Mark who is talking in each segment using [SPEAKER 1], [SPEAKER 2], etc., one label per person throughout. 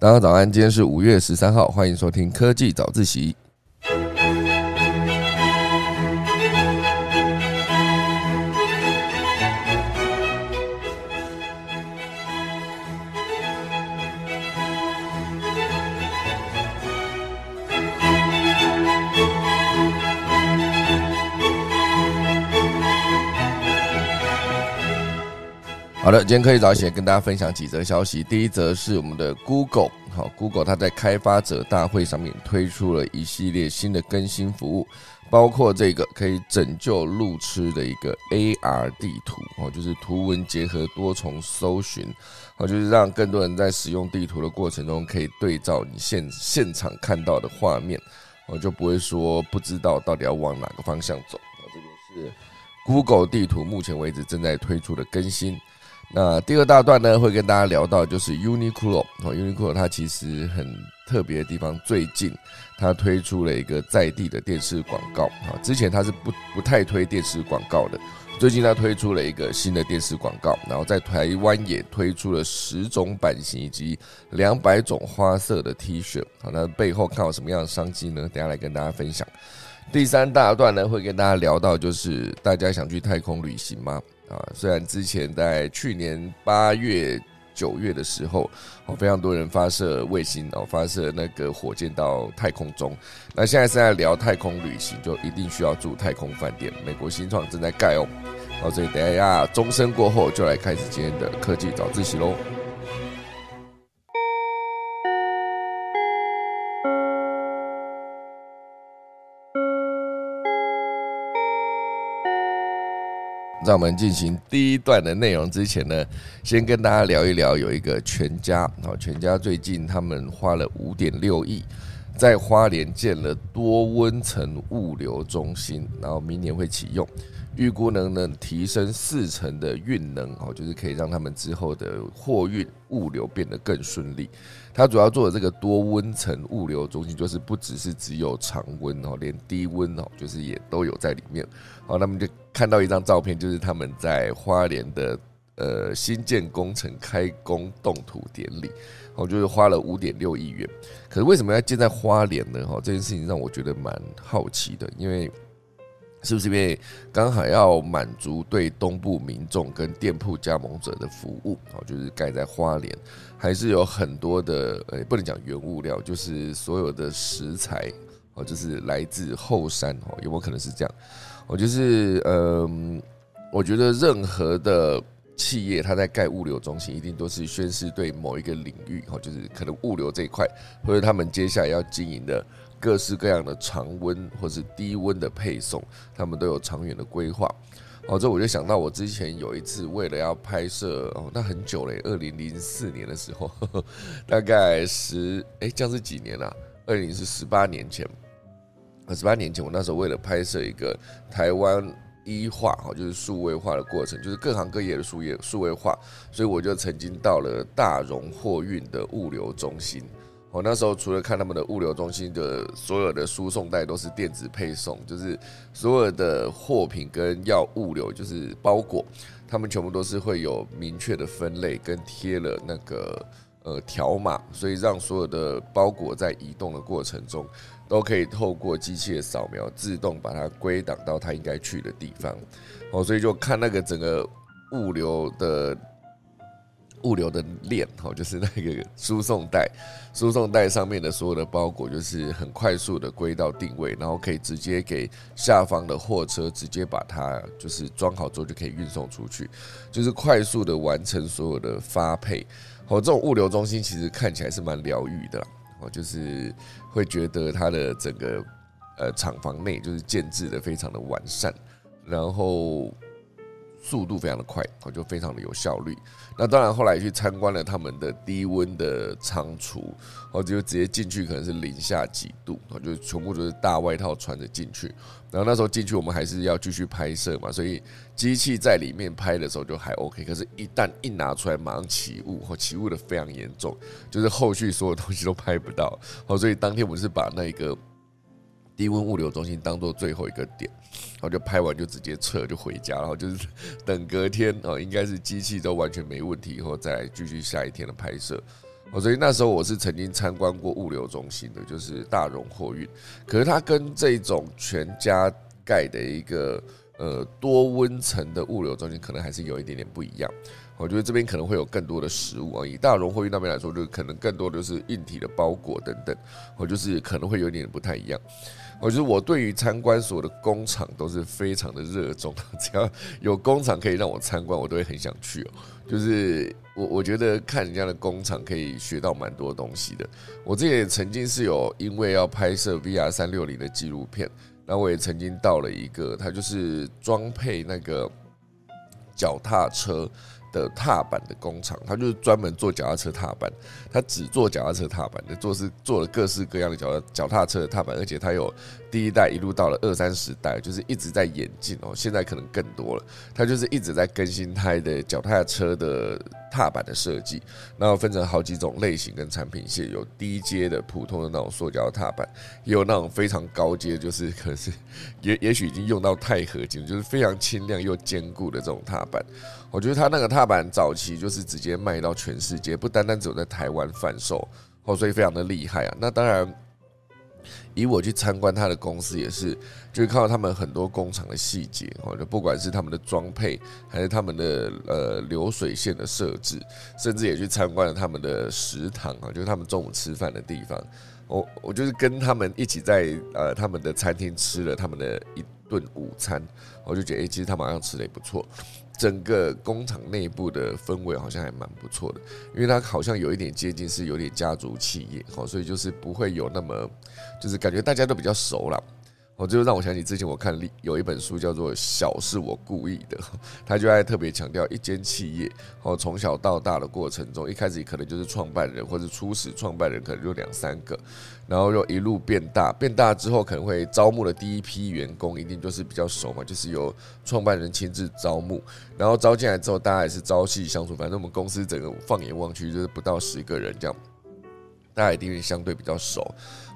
[SPEAKER 1] 大家早安，今天是五月十三号，欢迎收听科技早自习。好的，今天科技早起跟大家分享几则消息。第一则是我们的 Google，好，Google 它在开发者大会上面推出了一系列新的更新服务，包括这个可以拯救路痴的一个 AR 地图，哦，就是图文结合多重搜寻，哦，就是让更多人在使用地图的过程中可以对照你现现场看到的画面，哦，就不会说不知道到底要往哪个方向走。哦，这个是 Google 地图目前为止正在推出的更新。那第二大段呢，会跟大家聊到就是 Uniqlo 哦，Uniqlo 它其实很特别的地方，最近它推出了一个在地的电视广告啊，之前它是不不太推电视广告的，最近它推出了一个新的电视广告，然后在台湾也推出了十种版型以及两百种花色的 T 恤，好，那背后看有什么样的商机呢？等下来跟大家分享。第三大段呢，会跟大家聊到就是大家想去太空旅行吗？啊，虽然之前在去年八月、九月的时候，哦，非常多人发射卫星哦，发射那个火箭到太空中。那现在是在聊太空旅行，就一定需要住太空饭店。美国新创正在盖哦，哦，所以等一下钟声过后，就来开始今天的科技早自习喽。在我们进行第一段的内容之前呢，先跟大家聊一聊，有一个全家啊，全家最近他们花了五点六亿，在花莲建了多温层物流中心，然后明年会启用，预估能能提升四成的运能哦，就是可以让他们之后的货运物流变得更顺利。它主要做的这个多温层物流中心，就是不只是只有常温哦，连低温哦，就是也都有在里面。好，那么就看到一张照片，就是他们在花莲的呃新建工程开工动土典礼，哦，就是花了五点六亿元。可是为什么要建在花莲呢？哈，这件事情让我觉得蛮好奇的，因为。是不是因为刚好要满足对东部民众跟店铺加盟者的服务？哦，就是盖在花莲，还是有很多的呃，不能讲原物料，就是所有的食材哦，就是来自后山哦，有没有可能是这样？我就是嗯，我觉得任何的企业，它在盖物流中心，一定都是宣示对某一个领域哦，就是可能物流这一块，或者他们接下来要经营的。各式各样的常温或是低温的配送，他们都有长远的规划。哦，这我就想到我之前有一次为了要拍摄哦，那很久嘞，二零零四年的时候，大概十哎，这样是几年啊？二零是十八年前，十八年前我那时候为了拍摄一个台湾一化哈，就是数位化的过程，就是各行各业的数业数位化，所以我就曾经到了大荣货运的物流中心。我那时候除了看他们的物流中心的所有的输送带都是电子配送，就是所有的货品跟要物流就是包裹，他们全部都是会有明确的分类跟贴了那个呃条码，所以让所有的包裹在移动的过程中都可以透过机器的扫描自动把它归档到它应该去的地方。哦，所以就看那个整个物流的。物流的链，哈，就是那个输送带，输送带上面的所有的包裹，就是很快速的归到定位，然后可以直接给下方的货车直接把它就是装好之后就可以运送出去，就是快速的完成所有的发配。哦，这种物流中心其实看起来是蛮疗愈的，哦，就是会觉得它的整个呃厂房内就是建制的非常的完善，然后。速度非常的快，哦，就非常的有效率。那当然，后来去参观了他们的低温的仓储，哦，就直接进去，可能是零下几度，哦，就全部都是大外套穿着进去。然后那时候进去，我们还是要继续拍摄嘛，所以机器在里面拍的时候就还 OK。可是，一旦一拿出来，马上起雾，哦，起雾的非常严重，就是后续所有东西都拍不到。哦，所以当天我们是把那个。低温物流中心当做最后一个点，然后就拍完就直接撤就回家，然后就是 等隔天哦，应该是机器都完全没问题以后再继续下一天的拍摄。哦，所以那时候我是曾经参观过物流中心的，就是大荣货运。可是它跟这种全家盖的一个呃多温层的物流中心，可能还是有一点点不一样。我觉得这边可能会有更多的食物啊，以大荣货运那边来说，就可能更多的是硬体的包裹等等，我就是可能会有点不太一样。我觉得我对于参观所有的工厂都是非常的热衷，只要有工厂可以让我参观，我都会很想去哦。就是我我觉得看人家的工厂可以学到蛮多东西的。我这也曾经是有因为要拍摄 VR 三六零的纪录片，然后我也曾经到了一个，它就是装配那个脚踏车。的踏板的工厂，他就是专门做脚踏车踏板，他只做脚踏车踏板的，做是做了各式各样的脚脚踏车的踏板，而且他有第一代一路到了二三十代，就是一直在演进哦，现在可能更多了，他就是一直在更新他的脚踏车的。踏板的设计，然后分成好几种类型跟产品线，有低阶的普通的那种塑胶踏板，也有那种非常高阶，就是可是也也许已经用到钛合金，就是非常轻量又坚固的这种踏板。我觉得它那个踏板早期就是直接卖到全世界，不单单只有在台湾贩售，哦，所以非常的厉害啊。那当然。以我去参观他的公司，也是就是看到他们很多工厂的细节，或者不管是他们的装配，还是他们的呃流水线的设置，甚至也去参观了他们的食堂啊，就是他们中午吃饭的地方。我我就是跟他们一起在呃他们的餐厅吃了他们的一顿午餐，我就觉得哎，其实他们好像吃的也不错。整个工厂内部的氛围好像还蛮不错的，因为它好像有一点接近是有点家族企业，好，所以就是不会有那么，就是感觉大家都比较熟了。我就让我想起之前我看有一本书叫做《小是我故意的》，他就爱特别强调一间企业哦，从小到大的过程中，一开始可能就是创办人或者初始创办人可能就两三个，然后又一路变大，变大之后可能会招募的第一批员工一定就是比较熟嘛，就是由创办人亲自招募，然后招进来之后大家也是朝夕相处，反正我们公司整个放眼望去就是不到十个人这样，大家一定相对比较熟。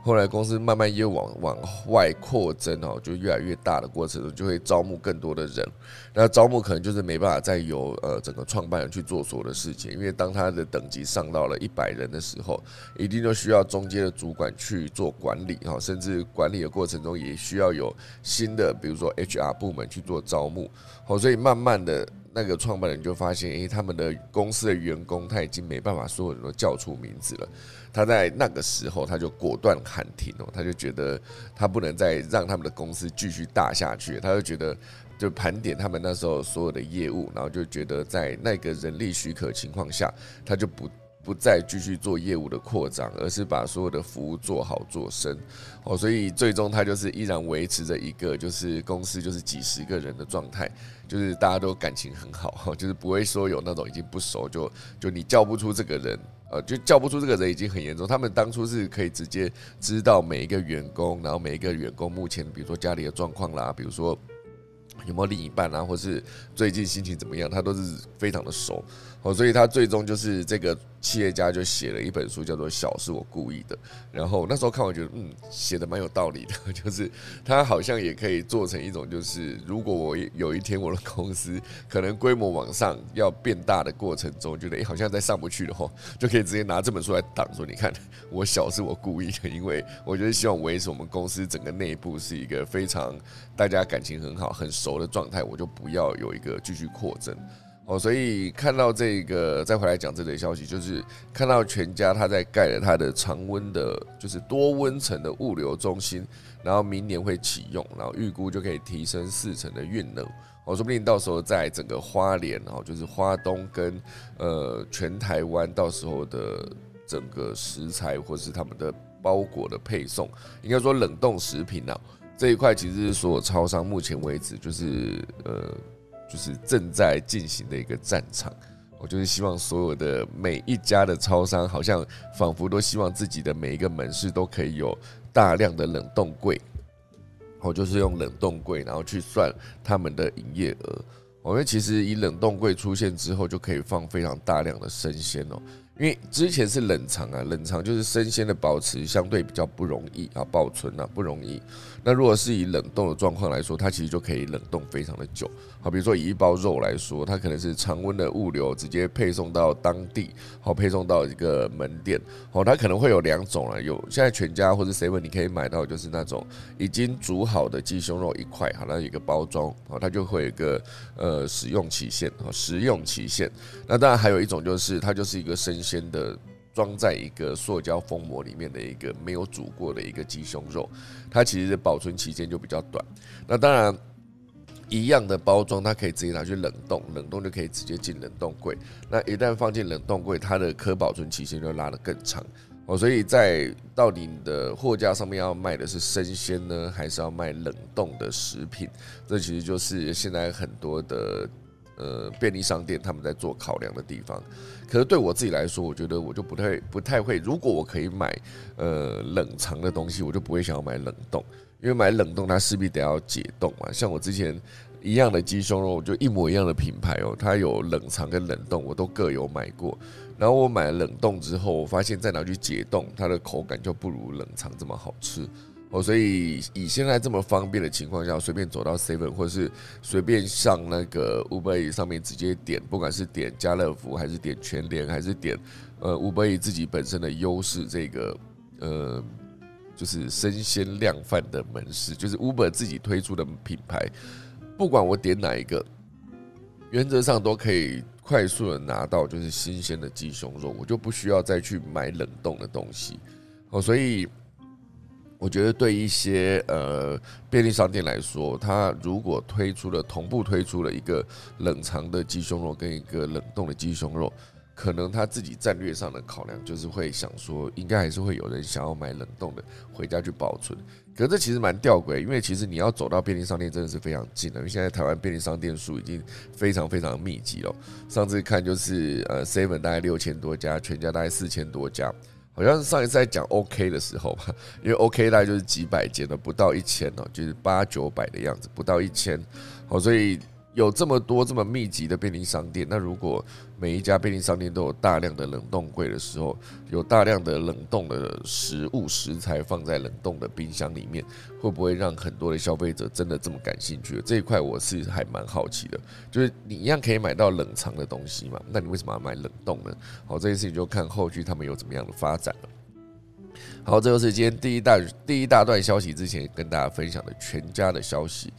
[SPEAKER 1] 后来公司慢慢业务往往外扩增哦，就越来越大的过程中，就会招募更多的人。那招募可能就是没办法再由呃整个创办人去做所有的事情，因为当他的等级上到了一百人的时候，一定就需要中间的主管去做管理哈，甚至管理的过程中也需要有新的，比如说 HR 部门去做招募。好，所以慢慢的那个创办人就发现，诶，他们的公司的员工他已经没办法所有人都叫出名字了。他在那个时候，他就果断喊停哦，他就觉得他不能再让他们的公司继续大下去，他就觉得就盘点他们那时候所有的业务，然后就觉得在那个人力许可情况下，他就不不再继续做业务的扩张，而是把所有的服务做好做深哦，所以最终他就是依然维持着一个就是公司就是几十个人的状态，就是大家都感情很好，就是不会说有那种已经不熟就就你叫不出这个人。呃，就叫不出这个人已经很严重。他们当初是可以直接知道每一个员工，然后每一个员工目前，比如说家里的状况啦，比如说有没有另一半啊，或是最近心情怎么样，他都是非常的熟。哦，所以他最终就是这个企业家就写了一本书，叫做《小是我故意的》。然后那时候看，我觉得嗯，写的蛮有道理的，就是他好像也可以做成一种，就是如果我有一天我的公司可能规模往上要变大的过程中，觉得诶好像再上不去的话，就可以直接拿这本书来挡，说你看我小是我故意的，因为我觉得希望维持我们公司整个内部是一个非常大家感情很好、很熟的状态，我就不要有一个继续扩增。哦，所以看到这个，再回来讲这类消息，就是看到全家他在盖了他的常温的，就是多温层的物流中心，然后明年会启用，然后预估就可以提升四成的运能。哦，说不定到时候在整个花莲，哦，就是花东跟呃全台湾，到时候的整个食材或是他们的包裹的配送，应该说冷冻食品啊这一块，其实是所有超商目前为止就是呃。就是正在进行的一个战场，我就是希望所有的每一家的超商，好像仿佛都希望自己的每一个门市都可以有大量的冷冻柜，我就是用冷冻柜，然后去算他们的营业额。我们其实以冷冻柜出现之后，就可以放非常大量的生鲜哦。因为之前是冷藏啊，冷藏就是生鲜的保持相对比较不容易啊，保存啊不容易。那如果是以冷冻的状况来说，它其实就可以冷冻非常的久。好，比如说以一包肉来说，它可能是常温的物流直接配送到当地，好配送到一个门店。好，它可能会有两种啊，有现在全家或者 seven 你可以买到就是那种已经煮好的鸡胸肉一块，好，那一个包装，好，它就会有一个呃使用期限，好，食用期限。那当然还有一种就是它就是一个生。鲜的装在一个塑胶封膜里面的一个没有煮过的一个鸡胸肉，它其实保存期间就比较短。那当然，一样的包装，它可以直接拿去冷冻，冷冻就可以直接进冷冻柜。那一旦放进冷冻柜，它的可保存期限就拉得更长哦。所以在到底你的货架上面要卖的是生鲜呢，还是要卖冷冻的食品？这其实就是现在很多的。呃，便利商店他们在做考量的地方，可是对我自己来说，我觉得我就不太不太会。如果我可以买呃冷藏的东西，我就不会想要买冷冻，因为买冷冻它势必得要解冻嘛。像我之前一样的鸡胸肉，就一模一样的品牌哦，它有冷藏跟冷冻，我都各有买过。然后我买了冷冻之后，我发现再拿去解冻，它的口感就不如冷藏这么好吃。哦，所以以现在这么方便的情况下，随便走到 Seven 或是随便上那个 Uber 上面直接点，不管是点家乐福还是点全联，还是点呃 Uber 自己本身的优势，这个呃就是生鲜量贩的门市，就是 Uber 自己推出的品牌，不管我点哪一个，原则上都可以快速的拿到就是新鲜的鸡胸肉，我就不需要再去买冷冻的东西。哦，所以。我觉得对一些呃便利商店来说，它如果推出了同步推出了一个冷藏的鸡胸肉跟一个冷冻的鸡胸肉，可能他自己战略上的考量就是会想说，应该还是会有人想要买冷冻的回家去保存。可是这其实蛮吊诡，因为其实你要走到便利商店真的是非常近的，因为现在台湾便利商店数已经非常非常密集了。上次看就是呃 seven 大概六千多家，全家大概四千多家。好像是上一次在讲 OK 的时候吧，因为 OK 大概就是几百间的，不到一千哦，就是八九百的样子，不到一千。好，所以。有这么多这么密集的便利商店，那如果每一家便利商店都有大量的冷冻柜的时候，有大量的冷冻的食物食材放在冷冻的冰箱里面，会不会让很多的消费者真的这么感兴趣？这一块我是还蛮好奇的。就是你一样可以买到冷藏的东西嘛？那你为什么要买冷冻呢？好，这件事情就看后续他们有怎么样的发展了。好，这就是今天第一大第一大段消息之前跟大家分享的全家的消息。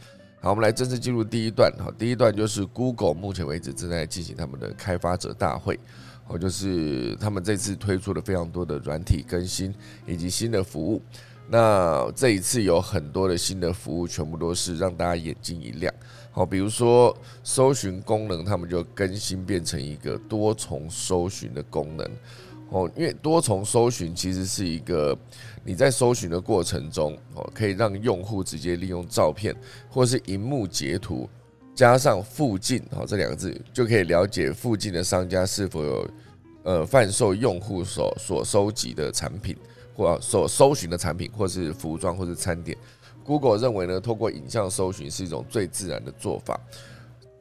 [SPEAKER 1] 好，我们来正式进入第一段。好，第一段就是 Google 目前为止正在进行他们的开发者大会。好，就是他们这次推出了非常多的软体更新以及新的服务。那这一次有很多的新的服务，全部都是让大家眼睛一亮。好，比如说搜寻功能，他们就更新变成一个多重搜寻的功能。哦，因为多重搜寻其实是一个你在搜寻的过程中，哦，可以让用户直接利用照片或是荧幕截图，加上附近，哦这两个字就可以了解附近的商家是否有呃贩售用户所所收集的产品或所搜寻的产品，或是服装或是餐点。Google 认为呢，通过影像搜寻是一种最自然的做法，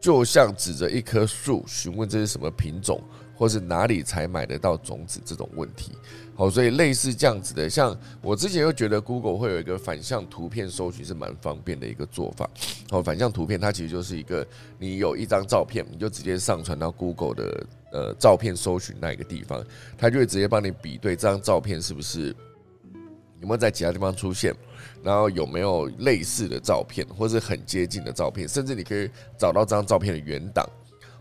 [SPEAKER 1] 就像指着一棵树询问这是什么品种。或是哪里才买得到种子这种问题，好，所以类似这样子的，像我之前又觉得 Google 会有一个反向图片搜寻是蛮方便的一个做法，好，反向图片它其实就是一个你有一张照片，你就直接上传到 Google 的呃照片搜寻那一个地方，它就会直接帮你比对这张照片是不是有没有在其他地方出现，然后有没有类似的照片或是很接近的照片，甚至你可以找到这张照片的原档。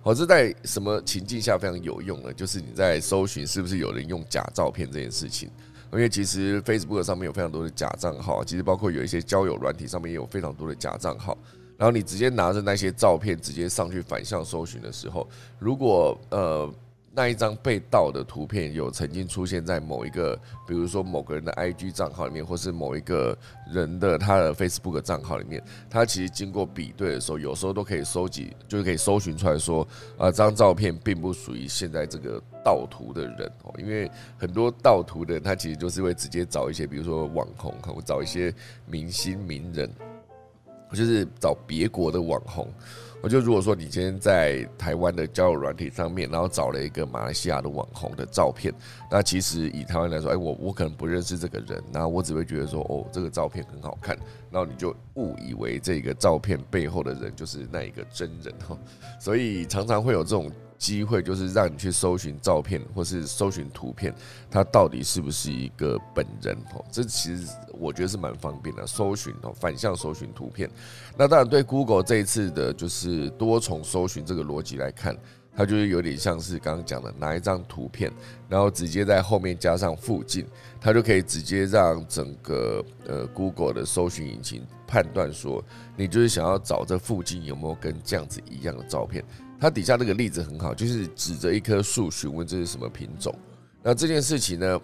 [SPEAKER 1] 好，这在什么情境下非常有用呢？就是你在搜寻是不是有人用假照片这件事情，因为其实 Facebook 上面有非常多的假账号，其实包括有一些交友软体上面也有非常多的假账号。然后你直接拿着那些照片直接上去反向搜寻的时候，如果呃。那一张被盗的图片有曾经出现在某一个，比如说某个人的 IG 账号里面，或是某一个人的他的 Facebook 账号里面，他其实经过比对的时候，有时候都可以收集，就是可以搜寻出来说，啊，这张照片并不属于现在这个盗图的人哦，因为很多盗图的人他其实就是会直接找一些，比如说网红，或找一些明星名人。就是找别国的网红。我就如果说你今天在台湾的交友软体上面，然后找了一个马来西亚的网红的照片，那其实以台湾来说，哎，我我可能不认识这个人，然后我只会觉得说，哦，这个照片很好看，然后你就误以为这个照片背后的人就是那一个真人哈，所以常常会有这种。机会就是让你去搜寻照片，或是搜寻图片，它到底是不是一个本人哦？这其实我觉得是蛮方便的，搜寻哦，反向搜寻图片。那当然，对 Google 这一次的就是多重搜寻这个逻辑来看，它就是有点像是刚刚讲的，拿一张图片，然后直接在后面加上附近，它就可以直接让整个呃 Google 的搜寻引擎判断说，你就是想要找这附近有没有跟这样子一样的照片。它底下那个例子很好，就是指着一棵树询问这是什么品种。那这件事情呢，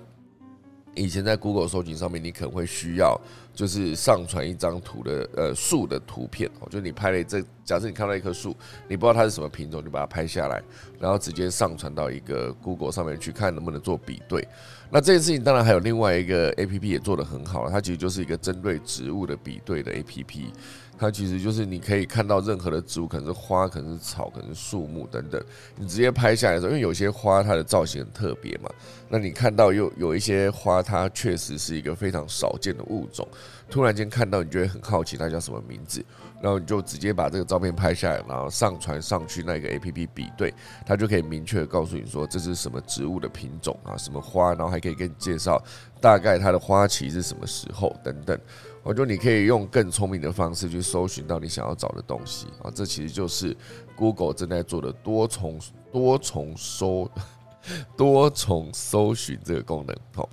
[SPEAKER 1] 以前在 Google 搜寻上面，你可能会需要就是上传一张图的呃树的图片哦，就你拍了这，假设你看到一棵树，你不知道它是什么品种，就把它拍下来，然后直接上传到一个 Google 上面去看能不能做比对。那这件事情当然还有另外一个 A P P 也做得很好，它其实就是一个针对植物的比对的 A P P。它其实就是你可以看到任何的植物，可能是花，可能是草，可能是树木等等。你直接拍下来的时候，因为有些花它的造型很特别嘛，那你看到有有一些花，它确实是一个非常少见的物种。突然间看到，你就会很好奇它叫什么名字，然后你就直接把这个照片拍下来，然后上传上去那个 A P P 比对，它就可以明确告诉你说这是什么植物的品种啊，什么花，然后还可以给你介绍大概它的花期是什么时候等等。我觉得你可以用更聪明的方式去搜寻到你想要找的东西啊，这其实就是 Google 正在做的多重多重搜多重搜寻这个功能。好，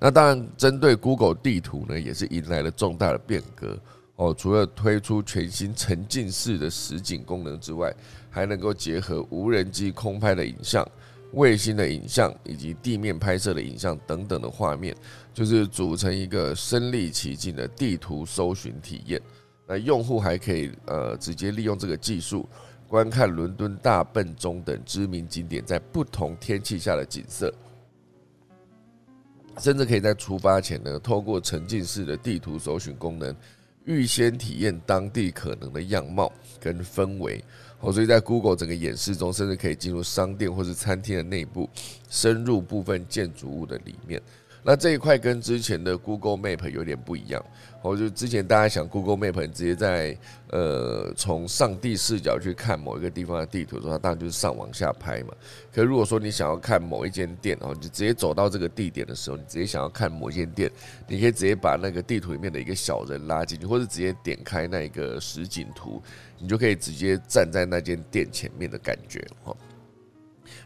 [SPEAKER 1] 那当然针对 Google 地图呢，也是迎来了重大的变革哦。除了推出全新沉浸式的实景功能之外，还能够结合无人机空拍的影像。卫星的影像以及地面拍摄的影像等等的画面，就是组成一个身临其境的地图搜寻体验。那用户还可以呃直接利用这个技术，观看伦敦大笨钟等知名景点在不同天气下的景色，甚至可以在出发前呢，透过沉浸式的地图搜寻功能，预先体验当地可能的样貌跟氛围。哦，所以在 Google 整个演示中，甚至可以进入商店或是餐厅的内部，深入部分建筑物的里面。那这一块跟之前的 Google Map 有点不一样。哦，就之前大家想 Google Map 直接在呃从上帝视角去看某一个地方的地图的话，当然就是上往下拍嘛。可如果说你想要看某一间店，哦，你就直接走到这个地点的时候，你直接想要看某一间店，你可以直接把那个地图里面的一个小人拉进去，或者直接点开那一个实景图，你就可以直接站在那间店前面的感觉，哈。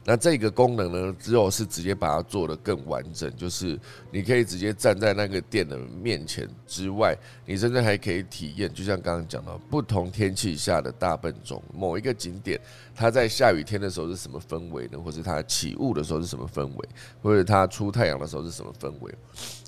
[SPEAKER 1] 那这个功能呢，之后是直接把它做得更完整，就是你可以直接站在那个店的面前之外，你甚至还可以体验，就像刚刚讲到，不同天气下的大笨钟，某一个景点，它在下雨天的时候是什么氛围呢？或是它起雾的时候是什么氛围？或者它出太阳的时候是什么氛围？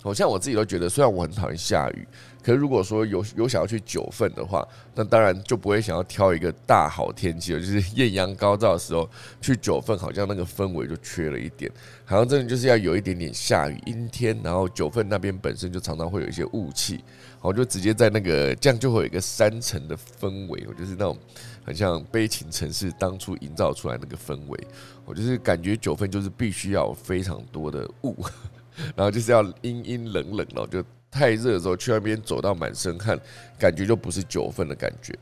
[SPEAKER 1] 好像我自己都觉得，虽然我很讨厌下雨。可是如果说有有想要去九份的话，那当然就不会想要挑一个大好天气了，就是艳阳高照的时候去九份，好像那个氛围就缺了一点，好像真的就是要有一点点下雨阴天，然后九份那边本身就常常会有一些雾气，我就直接在那个这样就会有一个三层的氛围，我就是那种很像悲情城市当初营造出来那个氛围，我就是感觉九份就是必须要非常多的雾，然后就是要阴阴冷冷了，就。太热的时候去那边走到满身汗，感觉就不是九份的感觉。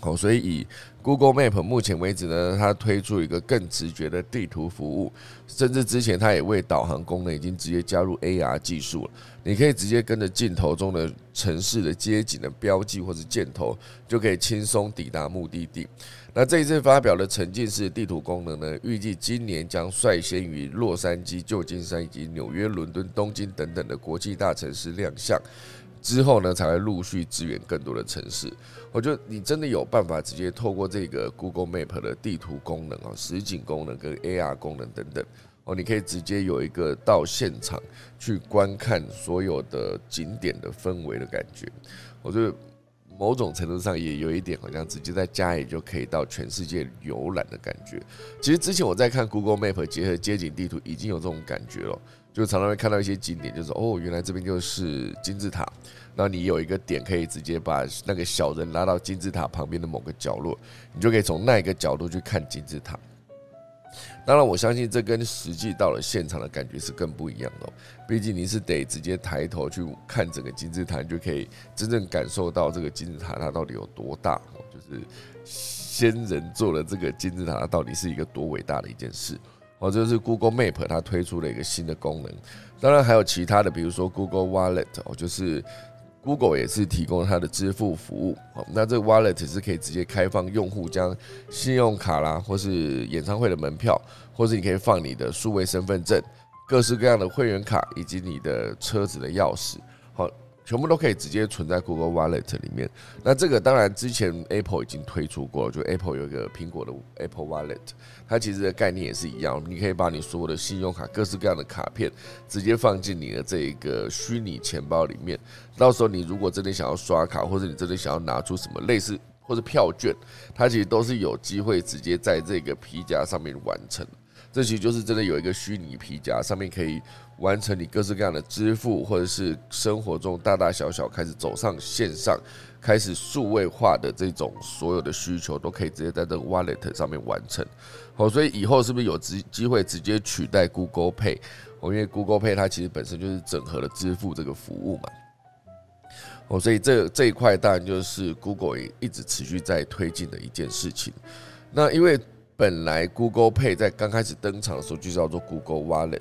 [SPEAKER 1] 好，所以以 Google Map 目前为止呢，它推出一个更直觉的地图服务，甚至之前它也为导航功能已经直接加入 AR 技术了。你可以直接跟着镜头中的城市的街景的标记或者箭头，就可以轻松抵达目的地。那这一次发表的沉浸式地图功能呢，预计今年将率先于洛杉矶、旧金山以及纽约、伦敦、东京等等的国际大城市亮相，之后呢，才会陆续支援更多的城市。我觉得你真的有办法直接透过这个 Google Map 的地图功能啊、实景功能跟 AR 功能等等哦，你可以直接有一个到现场去观看所有的景点的氛围的感觉。我觉得。某种程度上也有一点，好像直接在家里就可以到全世界游览的感觉。其实之前我在看 Google Map 结合街景地图，已经有这种感觉了。就常常会看到一些景点，就是哦，原来这边就是金字塔。那你有一个点可以直接把那个小人拉到金字塔旁边的某个角落，你就可以从那一个角度去看金字塔。当然，我相信这跟实际到了现场的感觉是更不一样的。毕竟你是得直接抬头去看整个金字塔，你就可以真正感受到这个金字塔它到底有多大。就是先人做了这个金字塔，它到底是一个多伟大的一件事。哦，这是 Google Map 它推出了一个新的功能。当然还有其他的，比如说 Google Wallet 哦，就是。Google 也是提供它的支付服务，哦，那这个 Wallet 是可以直接开放用户将信用卡啦，或是演唱会的门票，或是你可以放你的数位身份证、各式各样的会员卡以及你的车子的钥匙，好。全部都可以直接存在 Google Wallet 里面。那这个当然之前 Apple 已经推出过，就 Apple 有一个苹果的 Apple Wallet，它其实的概念也是一样，你可以把你所有的信用卡、各式各样的卡片直接放进你的这一个虚拟钱包里面。到时候你如果真的想要刷卡，或者你真的想要拿出什么类似或者票券，它其实都是有机会直接在这个皮夹上面完成。这其实就是真的有一个虚拟皮夹，上面可以完成你各式各样的支付，或者是生活中大大小小开始走上线上，开始数位化的这种所有的需求，都可以直接在这个 Wallet 上面完成。好，所以以后是不是有机机会直接取代 Google Pay？哦，因为 Google Pay 它其实本身就是整合了支付这个服务嘛。哦，所以这这一块当然就是 Google 一直持续在推进的一件事情。那因为本来 Google Pay 在刚开始登场的时候就叫做 Google Wallet，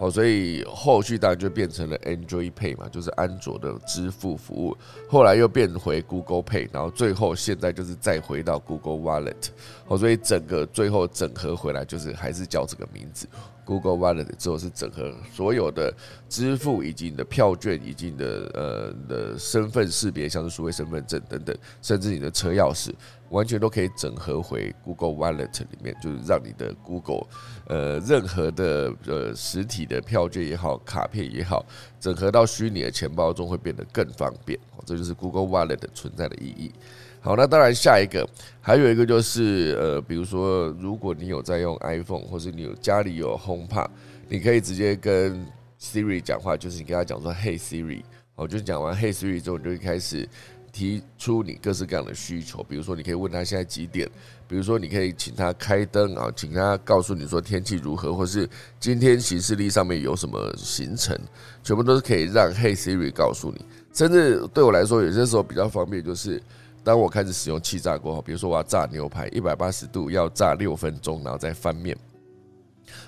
[SPEAKER 1] 好，所以后续当然就变成了 Android Pay 嘛，就是安卓的支付服务。后来又变回 Google Pay，然后最后现在就是再回到 Google Wallet，好，所以整个最后整合回来就是还是叫这个名字 Google Wallet。之后是整合所有的支付以及你的票券以及你的呃的身份识别，像是数位身份证等等，甚至你的车钥匙。完全都可以整合回 Google Wallet 里面，就是让你的 Google，呃，任何的呃实体的票券也好，卡片也好，整合到虚拟的钱包中会变得更方便。这就是 Google Wallet 存在的意义。好，那当然下一个还有一个就是呃，比如说如果你有在用 iPhone，或是你有家里有 HomePod，你可以直接跟 Siri 讲话，就是你跟他讲说 Hey Siri，好，就讲完 Hey Siri 之后，你就会开始。提出你各式各样的需求，比如说你可以问他现在几点，比如说你可以请他开灯啊，请他告诉你说天气如何，或是今天行事历上面有什么行程，全部都是可以让 Hey Siri 告诉你。甚至对我来说，有些时候比较方便，就是当我开始使用气炸锅后，比如说我要炸牛排，一百八十度要炸六分钟，然后再翻面。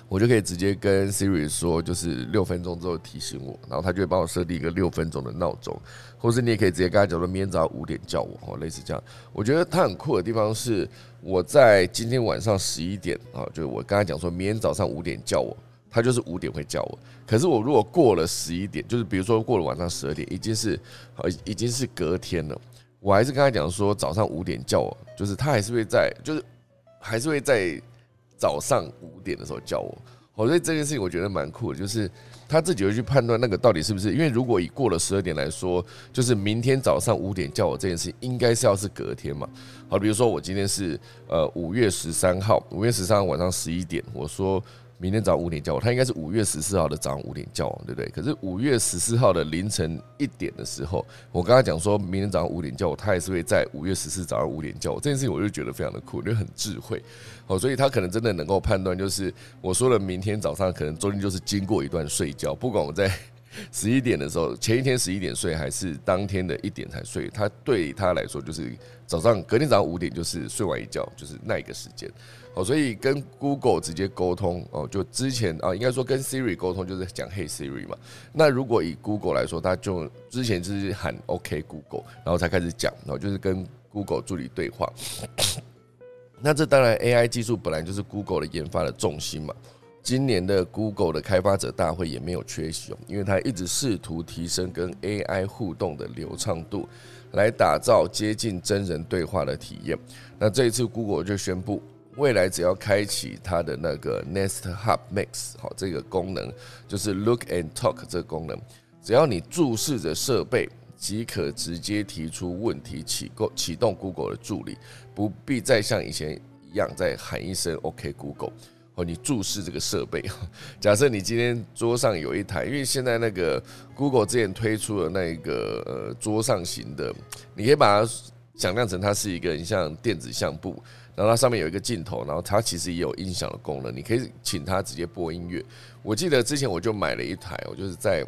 [SPEAKER 1] 我就可以直接跟 Siri 说，就是六分钟之后提醒我，然后他就会帮我设定一个六分钟的闹钟，或是你也可以直接跟他讲说，明天早上五点叫我，哦，类似这样。我觉得他很酷的地方是，我在今天晚上十一点啊，就是我刚才讲说明天早上五点叫我，他就是五点会叫我。可是我如果过了十一点，就是比如说过了晚上十二点，已经是呃已经是隔天了，我还是跟他讲说早上五点叫我，就是他还是会在，就是还是会在。早上五点的时候叫我，我所以这件事情我觉得蛮酷的，就是他自己会去判断那个到底是不是，因为如果以过了十二点来说，就是明天早上五点叫我这件事情，应该是要是隔天嘛。好，比如说我今天是呃五月十三号，五月十三号晚上十一点，我说。明天早上五点叫我，他应该是五月十四号的早上五点叫我，对不对？可是五月十四号的凌晨一点的时候，我跟他讲说明天早上五点叫我，他也是会在五月十四早上五点叫我。这件事情我就觉得非常的酷，就很智慧。哦，所以他可能真的能够判断，就是我说了明天早上可能中间就是经过一段睡觉，不管我在 十一点的时候，前一天十一点睡，还是当天的一点才睡，他对他来说就是早上隔天早上五点就是睡完一觉，就是那一个时间。哦，所以跟 Google 直接沟通哦，就之前啊，应该说跟 Siri 沟通就是讲 Hey Siri 嘛。那如果以 Google 来说，他就之前就是喊 OK Google，然后才开始讲，然后就是跟 Google 助理对话。那这当然 AI 技术本来就是 Google 的研发的重心嘛。今年的 Google 的开发者大会也没有缺席，因为它一直试图提升跟 AI 互动的流畅度，来打造接近真人对话的体验。那这一次 Google 就宣布。未来只要开启它的那个 Nest Hub Max 好这个功能，就是 Look and Talk 这个功能，只要你注视着设备，即可直接提出问题，启构启动 Google 的助理，不必再像以前一样再喊一声 OK Google。哦，你注视这个设备。假设你今天桌上有一台，因为现在那个 Google 之前推出的那个呃桌上型的，你可以把它想象成它是一个很像电子相簿，然后它上面有一个镜头，然后它其实也有音响的功能，你可以请它直接播音乐。我记得之前我就买了一台，我就是在。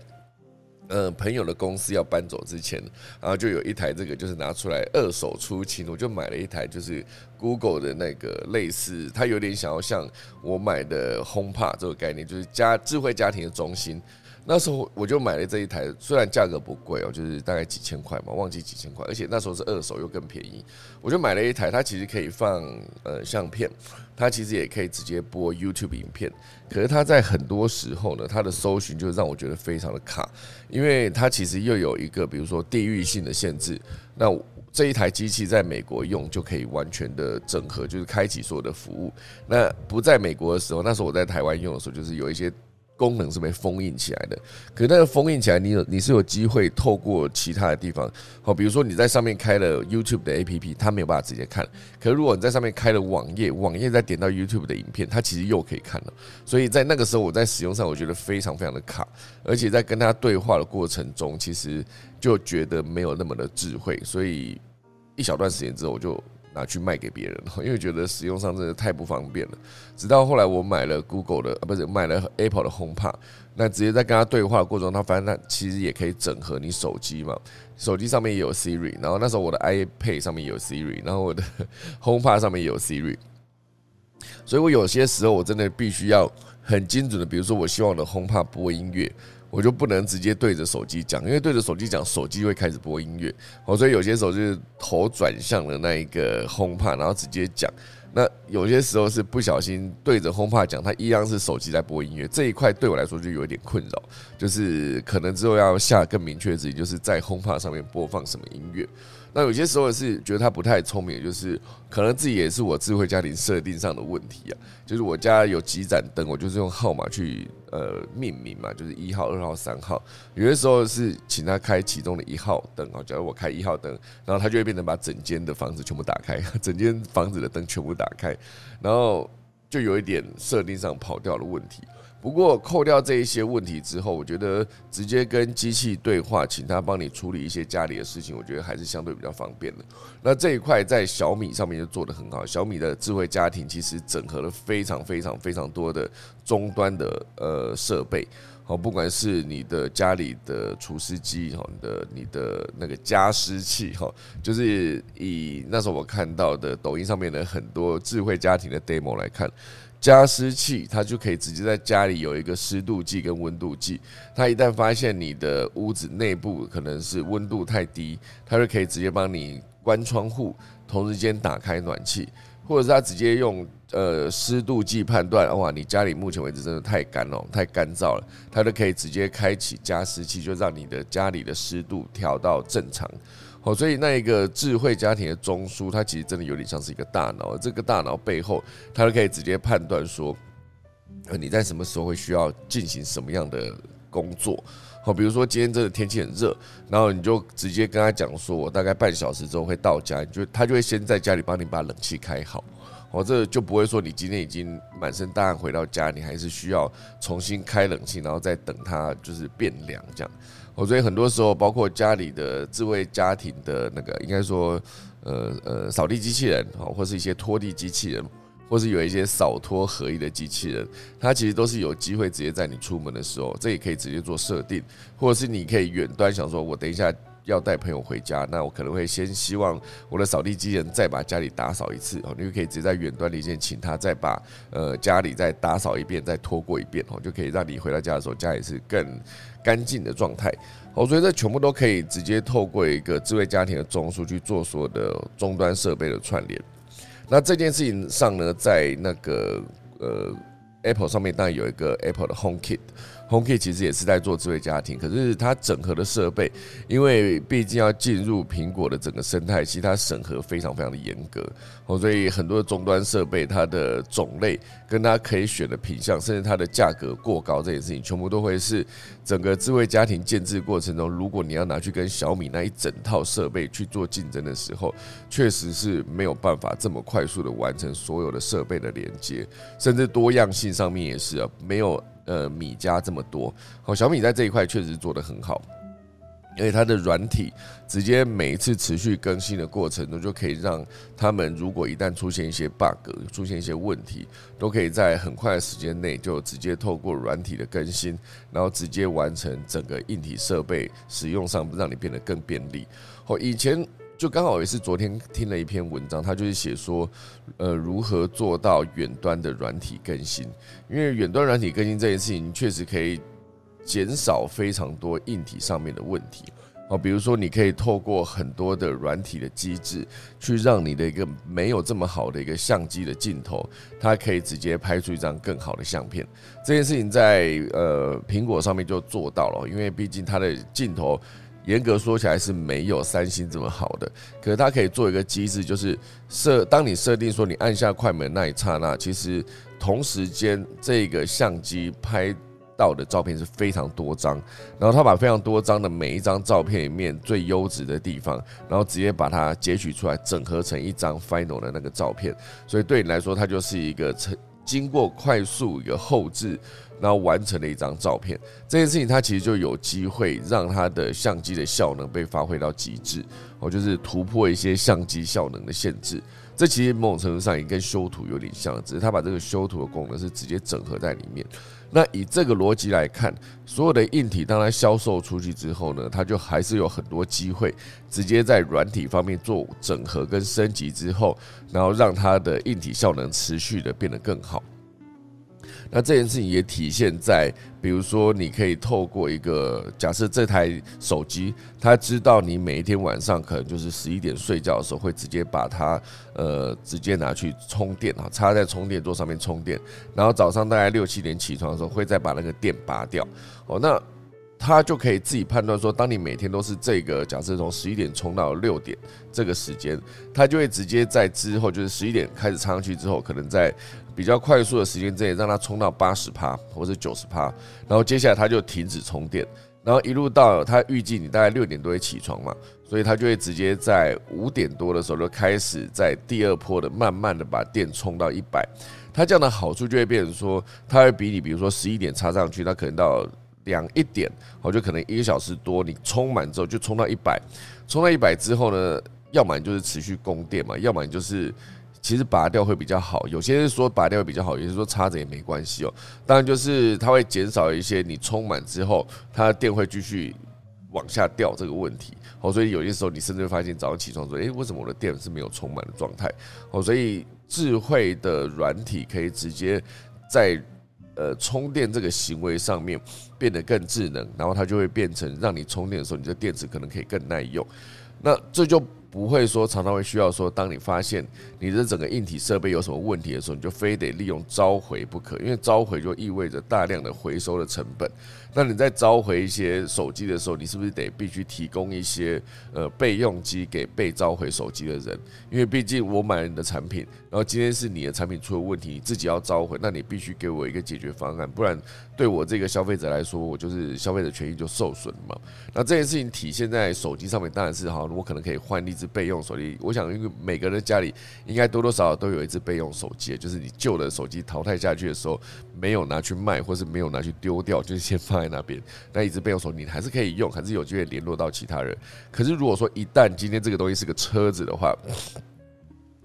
[SPEAKER 1] 呃，朋友的公司要搬走之前，然后就有一台这个，就是拿出来二手出清，我就买了一台，就是 Google 的那个类似，它有点想要像我买的 HomePod 这个概念，就是家智慧家庭的中心。那时候我就买了这一台，虽然价格不贵哦，就是大概几千块嘛，忘记几千块，而且那时候是二手又更便宜，我就买了一台。它其实可以放呃相片，它其实也可以直接播 YouTube 影片。可是它在很多时候呢，它的搜寻就让我觉得非常的卡，因为它其实又有一个比如说地域性的限制。那这一台机器在美国用就可以完全的整合，就是开启所有的服务。那不在美国的时候，那时候我在台湾用的时候，就是有一些。功能是被封印起来的，可那个封印起来，你有你是有机会透过其他的地方，好，比如说你在上面开了 YouTube 的 APP，它没有办法直接看。可如果你在上面开了网页，网页再点到 YouTube 的影片，它其实又可以看了。所以在那个时候，我在使用上我觉得非常非常的卡，而且在跟他对话的过程中，其实就觉得没有那么的智慧。所以一小段时间之后，我就。拿去卖给别人，因为觉得使用上真的太不方便了。直到后来我买了 Google 的，啊不是买了 Apple 的 HomePod，那直接在跟他对话的过程中，他发现他其实也可以整合你手机嘛，手机上面也有 Siri，然后那时候我的 iPad 上面也有 Siri，然后我的 HomePod 上面也有 Siri，所以我有些时候我真的必须要很精准的，比如说我希望我的 HomePod 播音乐。我就不能直接对着手机讲，因为对着手机讲，手机会开始播音乐。哦，所以有些时候就是头转向了那一个轰趴然后直接讲。那有些时候是不小心对着轰趴讲，它一样是手机在播音乐。这一块对我来说就有一点困扰，就是可能之后要下更明确的指引，就是在轰趴上面播放什么音乐。那有些时候是觉得他不太聪明，就是可能自己也是我智慧家庭设定上的问题啊。就是我家有几盏灯，我就是用号码去呃命名嘛，就是一号、二号、三号。有些时候是请他开其中的一号灯啊，假如我开一号灯，然后他就会变成把整间的房子全部打开，整间房子的灯全部打开，然后就有一点设定上跑掉的问题。不过扣掉这一些问题之后，我觉得直接跟机器对话，请他帮你处理一些家里的事情，我觉得还是相对比较方便的。那这一块在小米上面就做得很好。小米的智慧家庭其实整合了非常非常非常多的终端的呃设备，好，不管是你的家里的除湿机，哈，你的你的那个加湿器，哈，就是以那时候我看到的抖音上面的很多智慧家庭的 demo 来看。加湿器，它就可以直接在家里有一个湿度计跟温度计。它一旦发现你的屋子内部可能是温度太低，它就可以直接帮你关窗户，同时间打开暖气，或者是它直接用呃湿度计判断，哇，你家里目前为止真的太干了，太干燥了，它就可以直接开启加湿器，就让你的家里的湿度调到正常。哦，所以那一个智慧家庭的中枢，它其实真的有点像是一个大脑。这个大脑背后，它就可以直接判断说，呃，你在什么时候会需要进行什么样的工作。好，比如说今天这个天气很热，然后你就直接跟他讲说，我大概半小时之后会到家，你就他就会先在家里帮你把冷气开好。哦，这就不会说你今天已经满身大汗回到家，你还是需要重新开冷气，然后再等它就是变凉这样。我觉得很多时候，包括家里的智慧家庭的那个，应该说，呃呃，扫地机器人，哦，或是一些拖地机器人，或是有一些扫拖合一的机器人，它其实都是有机会直接在你出门的时候，这也可以直接做设定，或者是你可以远端想说，我等一下。要带朋友回家，那我可能会先希望我的扫地机器人再把家里打扫一次哦，你就可以直接在远端里面请他再把呃家里再打扫一遍，再拖过一遍哦，就可以让你回到家的时候家里是更干净的状态哦。所以这全部都可以直接透过一个智慧家庭的中枢去做所有的终端设备的串联。那这件事情上呢，在那个呃 Apple 上面当然有一个 Apple 的 Home Kit。HomeKit 其实也是在做智慧家庭，可是它整合的设备，因为毕竟要进入苹果的整个生态系，它审核非常非常的严格哦，所以很多的终端设备它的种类跟它可以选的品相，甚至它的价格过高这件事情，全部都会是整个智慧家庭建制过程中，如果你要拿去跟小米那一整套设备去做竞争的时候，确实是没有办法这么快速的完成所有的设备的连接，甚至多样性上面也是啊，没有。呃，米家这么多，好，小米在这一块确实做得很好，因为它的软体直接每一次持续更新的过程中，就可以让他们如果一旦出现一些 bug，出现一些问题，都可以在很快的时间内就直接透过软体的更新，然后直接完成整个硬体设备使用上，让你变得更便利。哦，以前。就刚好也是昨天听了一篇文章，他就是写说，呃，如何做到远端的软体更新？因为远端软体更新这件事情，确实可以减少非常多硬体上面的问题。哦，比如说你可以透过很多的软体的机制，去让你的一个没有这么好的一个相机的镜头，它可以直接拍出一张更好的相片。这件事情在呃苹果上面就做到了，因为毕竟它的镜头。严格说起来是没有三星这么好的，可是它可以做一个机制，就是设当你设定说你按下快门那一刹那，其实同时间这个相机拍到的照片是非常多张，然后他把非常多张的每一张照片里面最优质的地方，然后直接把它截取出来，整合成一张 final 的那个照片，所以对你来说，它就是一个成经过快速一个后置。然后完成的一张照片，这件事情它其实就有机会让它的相机的效能被发挥到极致，哦，就是突破一些相机效能的限制。这其实某种程度上也跟修图有点像，只是它把这个修图的功能是直接整合在里面。那以这个逻辑来看，所有的硬体当它销售出去之后呢，它就还是有很多机会直接在软体方面做整合跟升级之后，然后让它的硬体效能持续的变得更好。那这件事情也体现在，比如说，你可以透过一个假设，这台手机它知道你每一天晚上可能就是十一点睡觉的时候，会直接把它呃直接拿去充电啊，插在充电座上面充电，然后早上大概六七点起床的时候，会再把那个电拔掉。哦，那它就可以自己判断说，当你每天都是这个假设从十一点充到六点这个时间，它就会直接在之后就是十一点开始插上去之后，可能在比较快速的时间之内，让它充到八十帕或者九十帕，然后接下来它就停止充电，然后一路到它预计你大概六点多会起床嘛，所以它就会直接在五点多的时候就开始在第二波的慢慢的把电充到一百。它这样的好处就会变成说，它会比你比如说十一点插上去，它可能到两一点，我就可能一个小时多，你充满之后就充到一百，充到一百之后呢，要么就是持续供电嘛，要么就是。其实拔掉会比较好，有些人说拔掉会比较好，有些人说插着也没关系哦。当然就是它会减少一些你充满之后，它的电会继续往下掉这个问题。哦，所以有些时候你甚至会发现早上起床说，诶，为什么我的电是没有充满的状态？哦，所以智慧的软体可以直接在呃充电这个行为上面变得更智能，然后它就会变成让你充电的时候，你的电池可能可以更耐用。那这就。不会说常常会需要说，当你发现你的整个硬体设备有什么问题的时候，你就非得利用召回不可，因为召回就意味着大量的回收的成本。那你在召回一些手机的时候，你是不是得必须提供一些呃备用机给被召回手机的人？因为毕竟我买了你的产品，然后今天是你的产品出了问题，你自己要召回，那你必须给我一个解决方案，不然对我这个消费者来说，我就是消费者权益就受损嘛。那这件事情体现在手机上面，当然是好，我可能可以换一只备用手机。我想，因为每个人家里应该多多少少都有一只备用手机，就是你旧的手机淘汰下去的时候，没有拿去卖，或是没有拿去丢掉，就是先放。在那边，那一只备用手机你还是可以用，还是有机会联络到其他人。可是如果说一旦今天这个东西是个车子的话，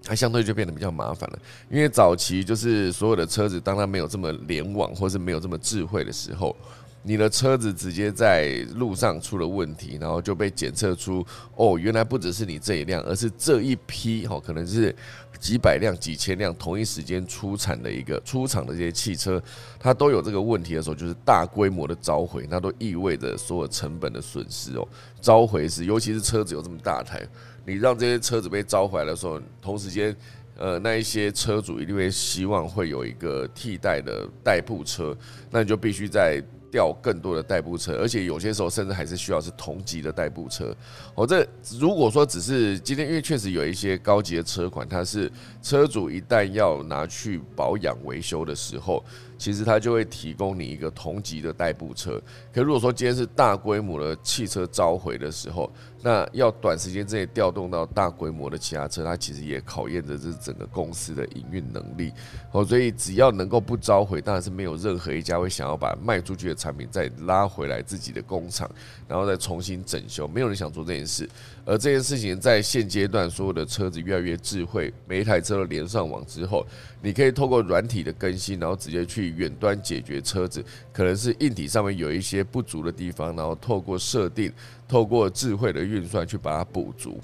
[SPEAKER 1] 它相对就变得比较麻烦了。因为早期就是所有的车子，当它没有这么联网，或是没有这么智慧的时候。你的车子直接在路上出了问题，然后就被检测出哦，原来不只是你这一辆，而是这一批哦，可能是几百辆、几千辆同一时间出产的一个出厂的这些汽车，它都有这个问题的时候，就是大规模的召回，那都意味着所有成本的损失哦。召回是，尤其是车子有这么大台，你让这些车子被召回来的时候，同时间，呃，那一些车主一定会希望会有一个替代的代步车，那你就必须在调更多的代步车，而且有些时候甚至还是需要是同级的代步车。哦，这如果说只是今天，因为确实有一些高级的车款，它是车主一旦要拿去保养维修的时候。其实它就会提供你一个同级的代步车，可如果说今天是大规模的汽车召回的时候，那要短时间之内调动到大规模的其他车，它其实也考验着这整个公司的营运能力。哦，所以只要能够不召回，当然是没有任何一家会想要把卖出去的产品再拉回来自己的工厂，然后再重新整修，没有人想做这件事。而这件事情在现阶段，所有的车子越来越智慧，每一台车都连上网之后，你可以透过软体的更新，然后直接去远端解决车子可能是硬体上面有一些不足的地方，然后透过设定，透过智慧的运算去把它补足。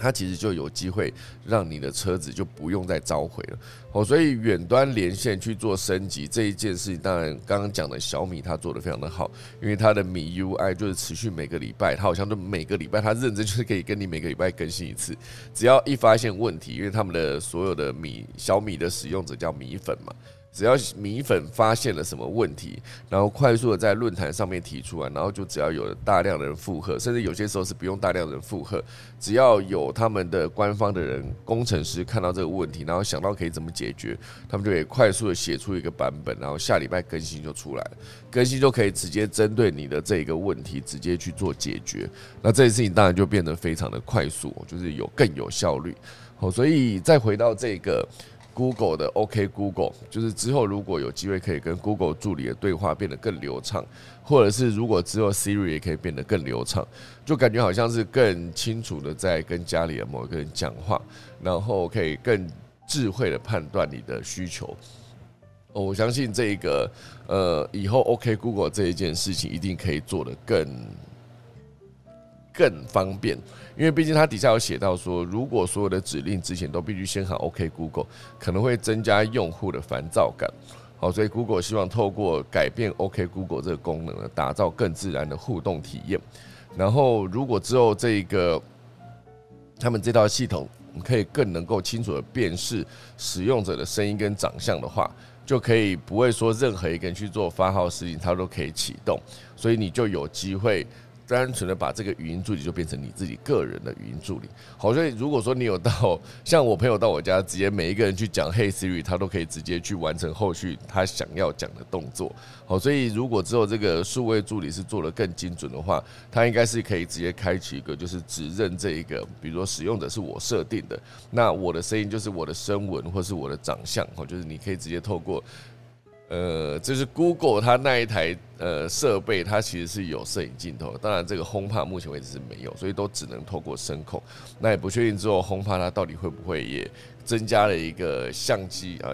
[SPEAKER 1] 它其实就有机会让你的车子就不用再召回了哦，所以远端连线去做升级这一件事情，当然刚刚讲的小米它做的非常的好，因为它的米 UI 就是持续每个礼拜，它好像都每个礼拜它认真就是可以跟你每个礼拜更新一次，只要一发现问题，因为他们的所有的米小米的使用者叫米粉嘛。只要米粉发现了什么问题，然后快速的在论坛上面提出来，然后就只要有大量的人附和，甚至有些时候是不用大量的人附和，只要有他们的官方的人工程师看到这个问题，然后想到可以怎么解决，他们就可以快速的写出一个版本，然后下礼拜更新就出来了，更新就可以直接针对你的这一个问题直接去做解决。那这件事情当然就变得非常的快速，就是有更有效率。好，所以再回到这个。Google 的 OK Google，就是之后如果有机会可以跟 Google 助理的对话变得更流畅，或者是如果之后 Siri 也可以变得更流畅，就感觉好像是更清楚的在跟家里的某一个人讲话，然后可以更智慧的判断你的需求。哦，我相信这个呃以后 OK Google 这一件事情一定可以做得更。更方便，因为毕竟它底下有写到说，如果所有的指令之前都必须先喊 OK Google，可能会增加用户的烦躁感。好，所以 Google 希望透过改变 OK Google 这个功能呢，打造更自然的互动体验。然后，如果之后这个他们这套系统可以更能够清楚的辨识使用者的声音跟长相的话，就可以不会说任何一个人去做发号施令，它都可以启动，所以你就有机会。单纯的把这个语音助理就变成你自己个人的语音助理，好，所以如果说你有到像我朋友到我家，直接每一个人去讲 Hey Siri，他都可以直接去完成后续他想要讲的动作。好，所以如果之后这个数位助理是做的更精准的话，他应该是可以直接开启一个，就是只认这一个，比如说使用者是我设定的，那我的声音就是我的声纹或是我的长相，哦，就是你可以直接透过。呃，就是 Google 它那一台呃设备，它其实是有摄影镜头，当然这个 HomePod 目前为止是没有，所以都只能透过声控。那也不确定之后 HomePod 它到底会不会也增加了一个相机啊，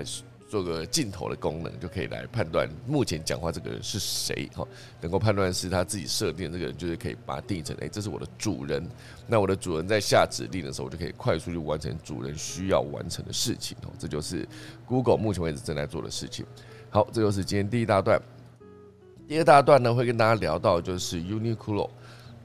[SPEAKER 1] 做个镜头的功能，就可以来判断目前讲话这个人是谁哈，能够判断是他自己设定这个人，就是可以把它定义成哎，这是我的主人。那我的主人在下指令的时候，我就可以快速去完成主人需要完成的事情哦。这就是 Google 目前为止正在做的事情。好，这就是今天第一大段。第二大段呢，会跟大家聊到就是 Uniqlo。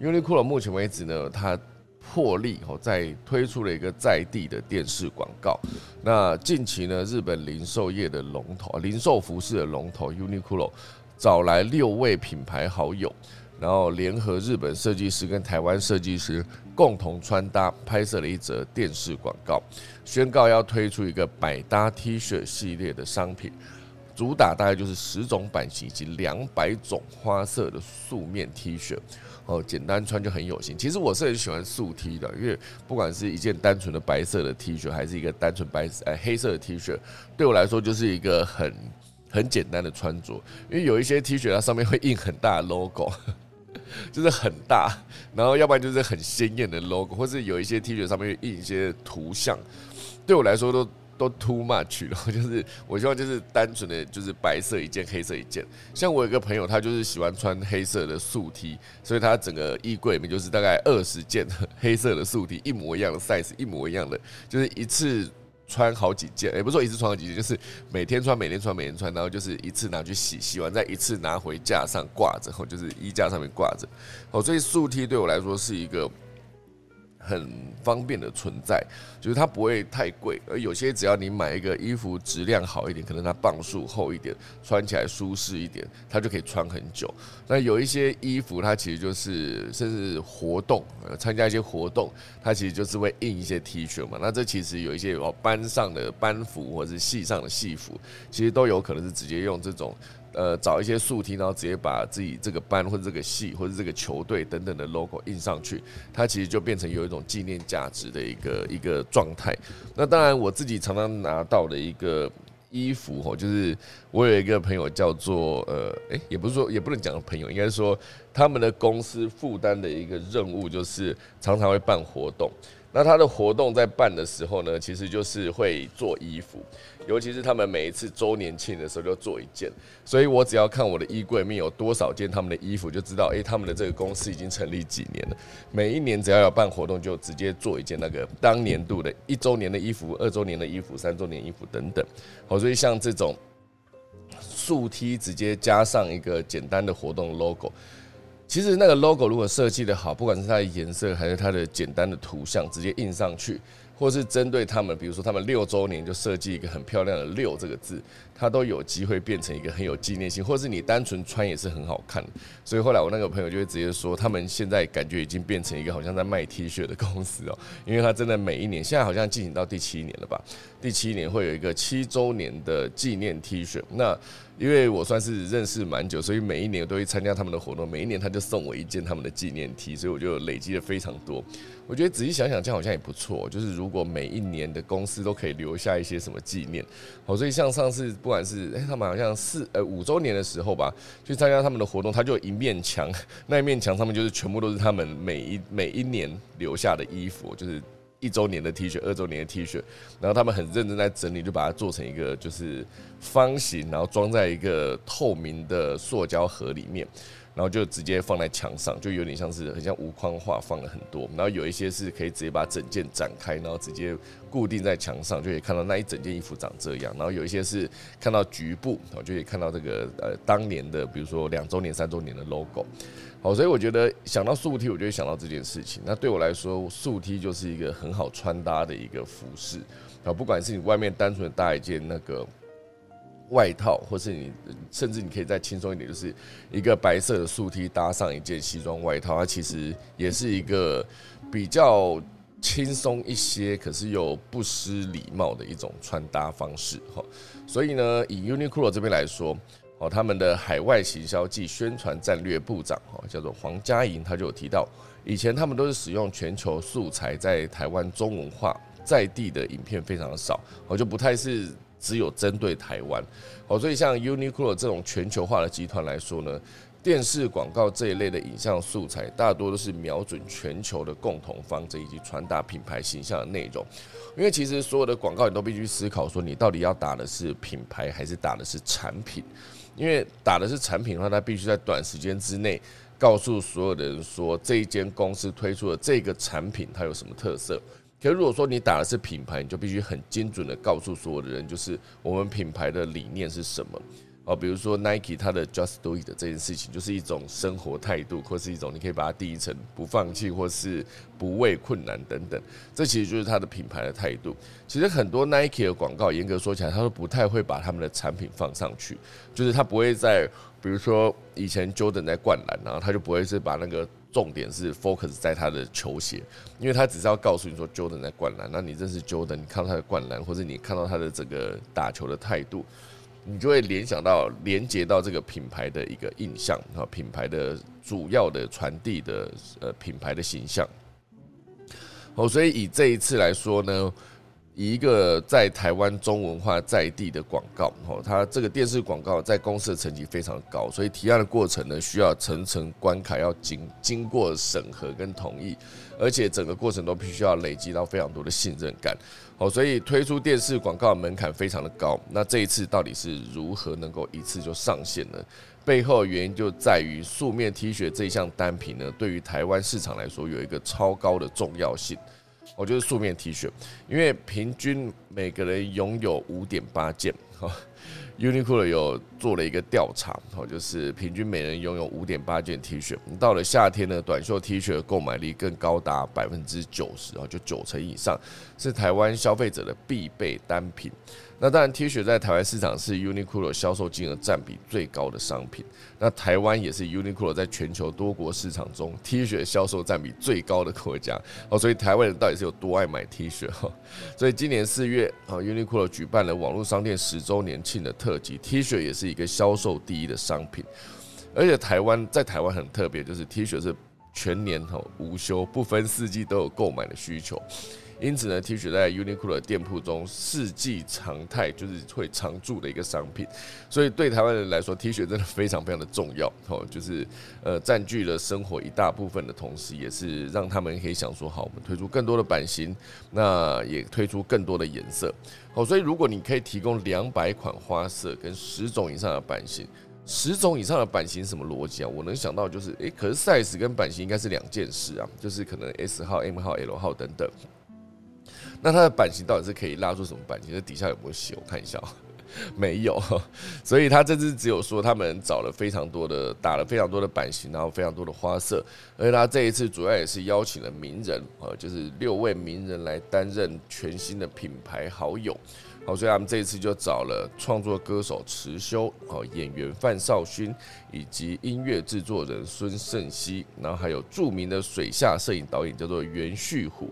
[SPEAKER 1] Uniqlo 目前为止呢，它破例哦，在推出了一个在地的电视广告。那近期呢，日本零售业的龙头，零售服饰的龙头 Uniqlo，找来六位品牌好友，然后联合日本设计师跟台湾设计师共同穿搭，拍摄了一则电视广告，宣告要推出一个百搭 T 恤系列的商品。主打大概就是十种版型以及两百种花色的素面 T 恤，哦，简单穿就很有型。其实我是很喜欢素 T 的，因为不管是一件单纯的白色的 T 恤，还是一个单纯白呃黑色的 T 恤，对我来说就是一个很很简单的穿着。因为有一些 T 恤它上面会印很大的 logo，就是很大，然后要不然就是很鲜艳的 logo，或是有一些 T 恤上面印一些图像，对我来说都。都 too much 了，就是我希望就是单纯的就是白色一件，黑色一件。像我有个朋友，他就是喜欢穿黑色的素 T，所以他整个衣柜里面就是大概二十件黑色的素 T，一模一样的 size，一模一样的，就是一次穿好几件，也不说一次穿好几件，就是每天穿，每天穿，每天穿，然后就是一次拿去洗，洗完再一次拿回架上挂着，后就是衣架上面挂着。哦，所以素 T 对我来说是一个。很方便的存在，就是它不会太贵，而有些只要你买一个衣服质量好一点，可能它磅数厚一点，穿起来舒适一点，它就可以穿很久。那有一些衣服，它其实就是甚至活动，参加一些活动，它其实就是会印一些 T 恤嘛。那这其实有一些哦班上的班服或者是系上的系服，其实都有可能是直接用这种。呃，找一些素 T，然后直接把自己这个班或者这个系或者这个球队等等的 logo 印上去，它其实就变成有一种纪念价值的一个一个状态。那当然，我自己常常拿到的一个衣服哦，就是我有一个朋友叫做呃，诶，也不是说也不能讲朋友，应该说他们的公司负担的一个任务，就是常常会办活动。那他的活动在办的时候呢，其实就是会做衣服，尤其是他们每一次周年庆的时候就做一件，所以我只要看我的衣柜面有多少件他们的衣服，就知道诶，他们的这个公司已经成立几年了。每一年只要有办活动，就直接做一件那个当年度的一周年的衣服、二周年的衣服、三周年衣服等等。好，所以像这种竖梯直接加上一个简单的活动 logo。其实那个 logo 如果设计的好，不管是它的颜色还是它的简单的图像，直接印上去，或是针对他们，比如说他们六周年就设计一个很漂亮的“六”这个字，它都有机会变成一个很有纪念性，或是你单纯穿也是很好看。所以后来我那个朋友就会直接说，他们现在感觉已经变成一个好像在卖 T 恤的公司哦，因为他真的每一年，现在好像进行到第七年了吧？第七年会有一个七周年的纪念 T 恤，那。因为我算是认识蛮久，所以每一年我都会参加他们的活动。每一年他就送我一件他们的纪念 T，所以我就累积了非常多。我觉得仔细想想，这样好像也不错。就是如果每一年的公司都可以留下一些什么纪念，好，所以像上次不管是哎，他们好像四呃五周年的时候吧，去参加他们的活动，他就一面墙，那一面墙上面就是全部都是他们每一每一年留下的衣服，就是。一周年的 T 恤，二周年的 T 恤，然后他们很认真在整理，就把它做成一个就是方形，然后装在一个透明的塑胶盒里面，然后就直接放在墙上，就有点像是很像无框画放了很多，然后有一些是可以直接把整件展开，然后直接固定在墙上，就可以看到那一整件衣服长这样，然后有一些是看到局部，就可以看到这个呃当年的，比如说两周年、三周年的 logo。好，所以我觉得想到素 T，我就会想到这件事情。那对我来说，素 T 就是一个很好穿搭的一个服饰啊。不管是你外面单纯的搭一件那个外套，或是你甚至你可以再轻松一点，就是一个白色的素 T 搭上一件西装外套，它其实也是一个比较轻松一些，可是又不失礼貌的一种穿搭方式哈。所以呢，以 Uniqlo 这边来说。哦，他们的海外行销暨宣传战略部长哦，叫做黄嘉莹，他就有提到，以前他们都是使用全球素材，在台湾中文化在地的影片非常的少，我就不太是只有针对台湾。哦，所以像 Uniqlo 这种全球化的集团来说呢，电视广告这一类的影像素材，大多都是瞄准全球的共同方针以及传达品牌形象的内容。因为其实所有的广告，你都必须思考说，你到底要打的是品牌还是打的是产品。因为打的是产品的话，它必须在短时间之内告诉所有的人说这一间公司推出的这个产品它有什么特色。可如果说你打的是品牌，你就必须很精准的告诉所有的人，就是我们品牌的理念是什么。哦，比如说 Nike 它的 Just Do It 这件事情，就是一种生活态度，或是一种你可以把它定义成不放弃，或是不畏困难等等。这其实就是它的品牌的态度。其实很多 Nike 的广告，严格说起来，它都不太会把他们的产品放上去，就是它不会在，比如说以前 Jordan 在灌篮，然后他就不会是把那个重点是 focus 在他的球鞋，因为他只是要告诉你说 Jordan 在灌篮，那你认识 Jordan，你看到他的灌篮，或者你看到他的整个打球的态度。你就会联想到、连接到这个品牌的一个印象啊，品牌的主要的传递的呃品牌的形象。哦，所以以这一次来说呢。一个在台湾中文化在地的广告，哦，它这个电视广告在公司的成绩非常高，所以提案的过程呢，需要层层关卡，要经经过审核跟同意，而且整个过程都必须要累积到非常多的信任感，哦，所以推出电视广告门槛非常的高。那这一次到底是如何能够一次就上线呢？背后原因就在于素面 T 恤这一项单品呢，对于台湾市场来说有一个超高的重要性。我就是素面 T 恤，因为平均每个人拥有五点八件哈，Uniqlo 有做了一个调查，哦，就是平均每人拥有五点八件 T 恤。到了夏天呢，短袖 T 恤的购买力更高达百分之九十啊，就九成以上，是台湾消费者的必备单品。那当然，T 恤在台湾市场是 Uniqlo 销售金额占比最高的商品。那台湾也是 Uniqlo 在全球多国市场中 T 恤销售占比最高的国家哦。所以台湾人到底是有多爱买 T 恤哈？所以今年四月啊，Uniqlo 举办了网络商店十周年庆的特辑，T 恤也是一个销售第一的商品。而且台湾在台湾很特别，就是 T 恤是全年哈无休，不分四季都有购买的需求。因此呢，T 恤在 Uniqlo 的店铺中四季常态，就是会常驻的一个商品。所以对台湾人来说，T 恤真的非常非常的重要哦，就是呃占据了生活一大部分的同时，也是让他们可以想说，好，我们推出更多的版型，那也推出更多的颜色。好，所以如果你可以提供两百款花色跟十种以上的版型，十种以上的版型什么逻辑啊？我能想到就是，诶，可是 size 跟版型应该是两件事啊，就是可能 S 号、M 号、L 号等等。那它的版型到底是可以拉出什么版型？这底下有没有写？我看一下，没有。所以他这次只有说他们找了非常多的打了非常多的版型，然后非常多的花色。而且他这一次主要也是邀请了名人，呃，就是六位名人来担任全新的品牌好友。好，所以他们这一次就找了创作歌手池修，哦，演员范少勋，以及音乐制作人孙盛熙，然后还有著名的水下摄影导演叫做袁旭虎。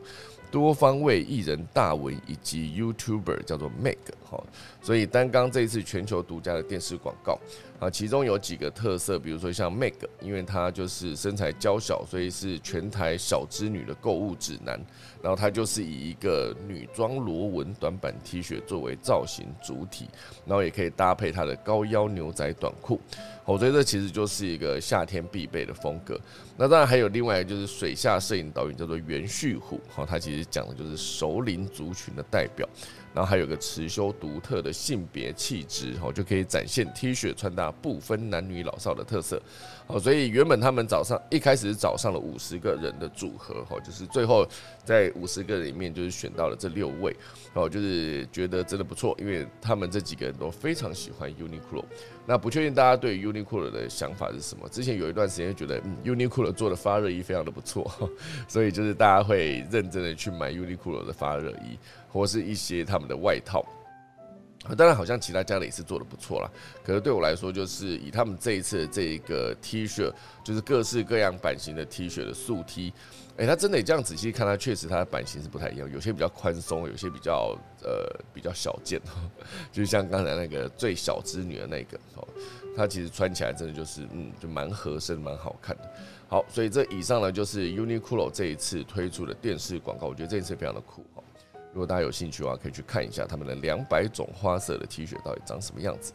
[SPEAKER 1] 多方位艺人大文以及 YouTuber 叫做 Meg 哈，所以单刚这一次全球独家的电视广告啊，其中有几个特色，比如说像 Meg，因为她就是身材娇小，所以是全台小织女的购物指南。然后她就是以一个女装螺纹短版 T 恤作为造型主体，然后也可以搭配她的高腰牛仔短裤。我觉得这其实就是一个夏天必备的风格。那当然还有另外一个就是水下摄影导演叫做袁旭虎，哈，他其实讲的就是熟龄族群的代表。然后还有个持修独特的性别气质，哈，就可以展现 T 恤穿搭不分男女老少的特色。哦，所以原本他们早上一开始是找上了五十个人的组合，哈，就是最后在五十个里面就是选到了这六位，哦，就是觉得真的不错，因为他们这几个人都非常喜欢 Uniqlo。那不确定大家对 Uniqlo 的想法是什么？之前有一段时间觉得嗯 Uniqlo 做的发热衣非常的不错，所以就是大家会认真的去买 Uniqlo 的发热衣。或是一些他们的外套，当然好像其他家的也是做的不错啦。可是对我来说，就是以他们这一次的这一个 T 恤，就是各式各样版型的 T 恤的素 T，哎，它真的这样仔细看，它确实它的版型是不太一样，有些比较宽松，有些比较呃比较小件，就像刚才那个最小织女的那个哦，它其实穿起来真的就是嗯，就蛮合身、蛮好看的。好，所以这以上呢就是 Uniqlo 这一次推出的电视广告，我觉得这一次非常的酷。如果大家有兴趣的话，可以去看一下他们的两百种花色的 T 恤到底长什么样子。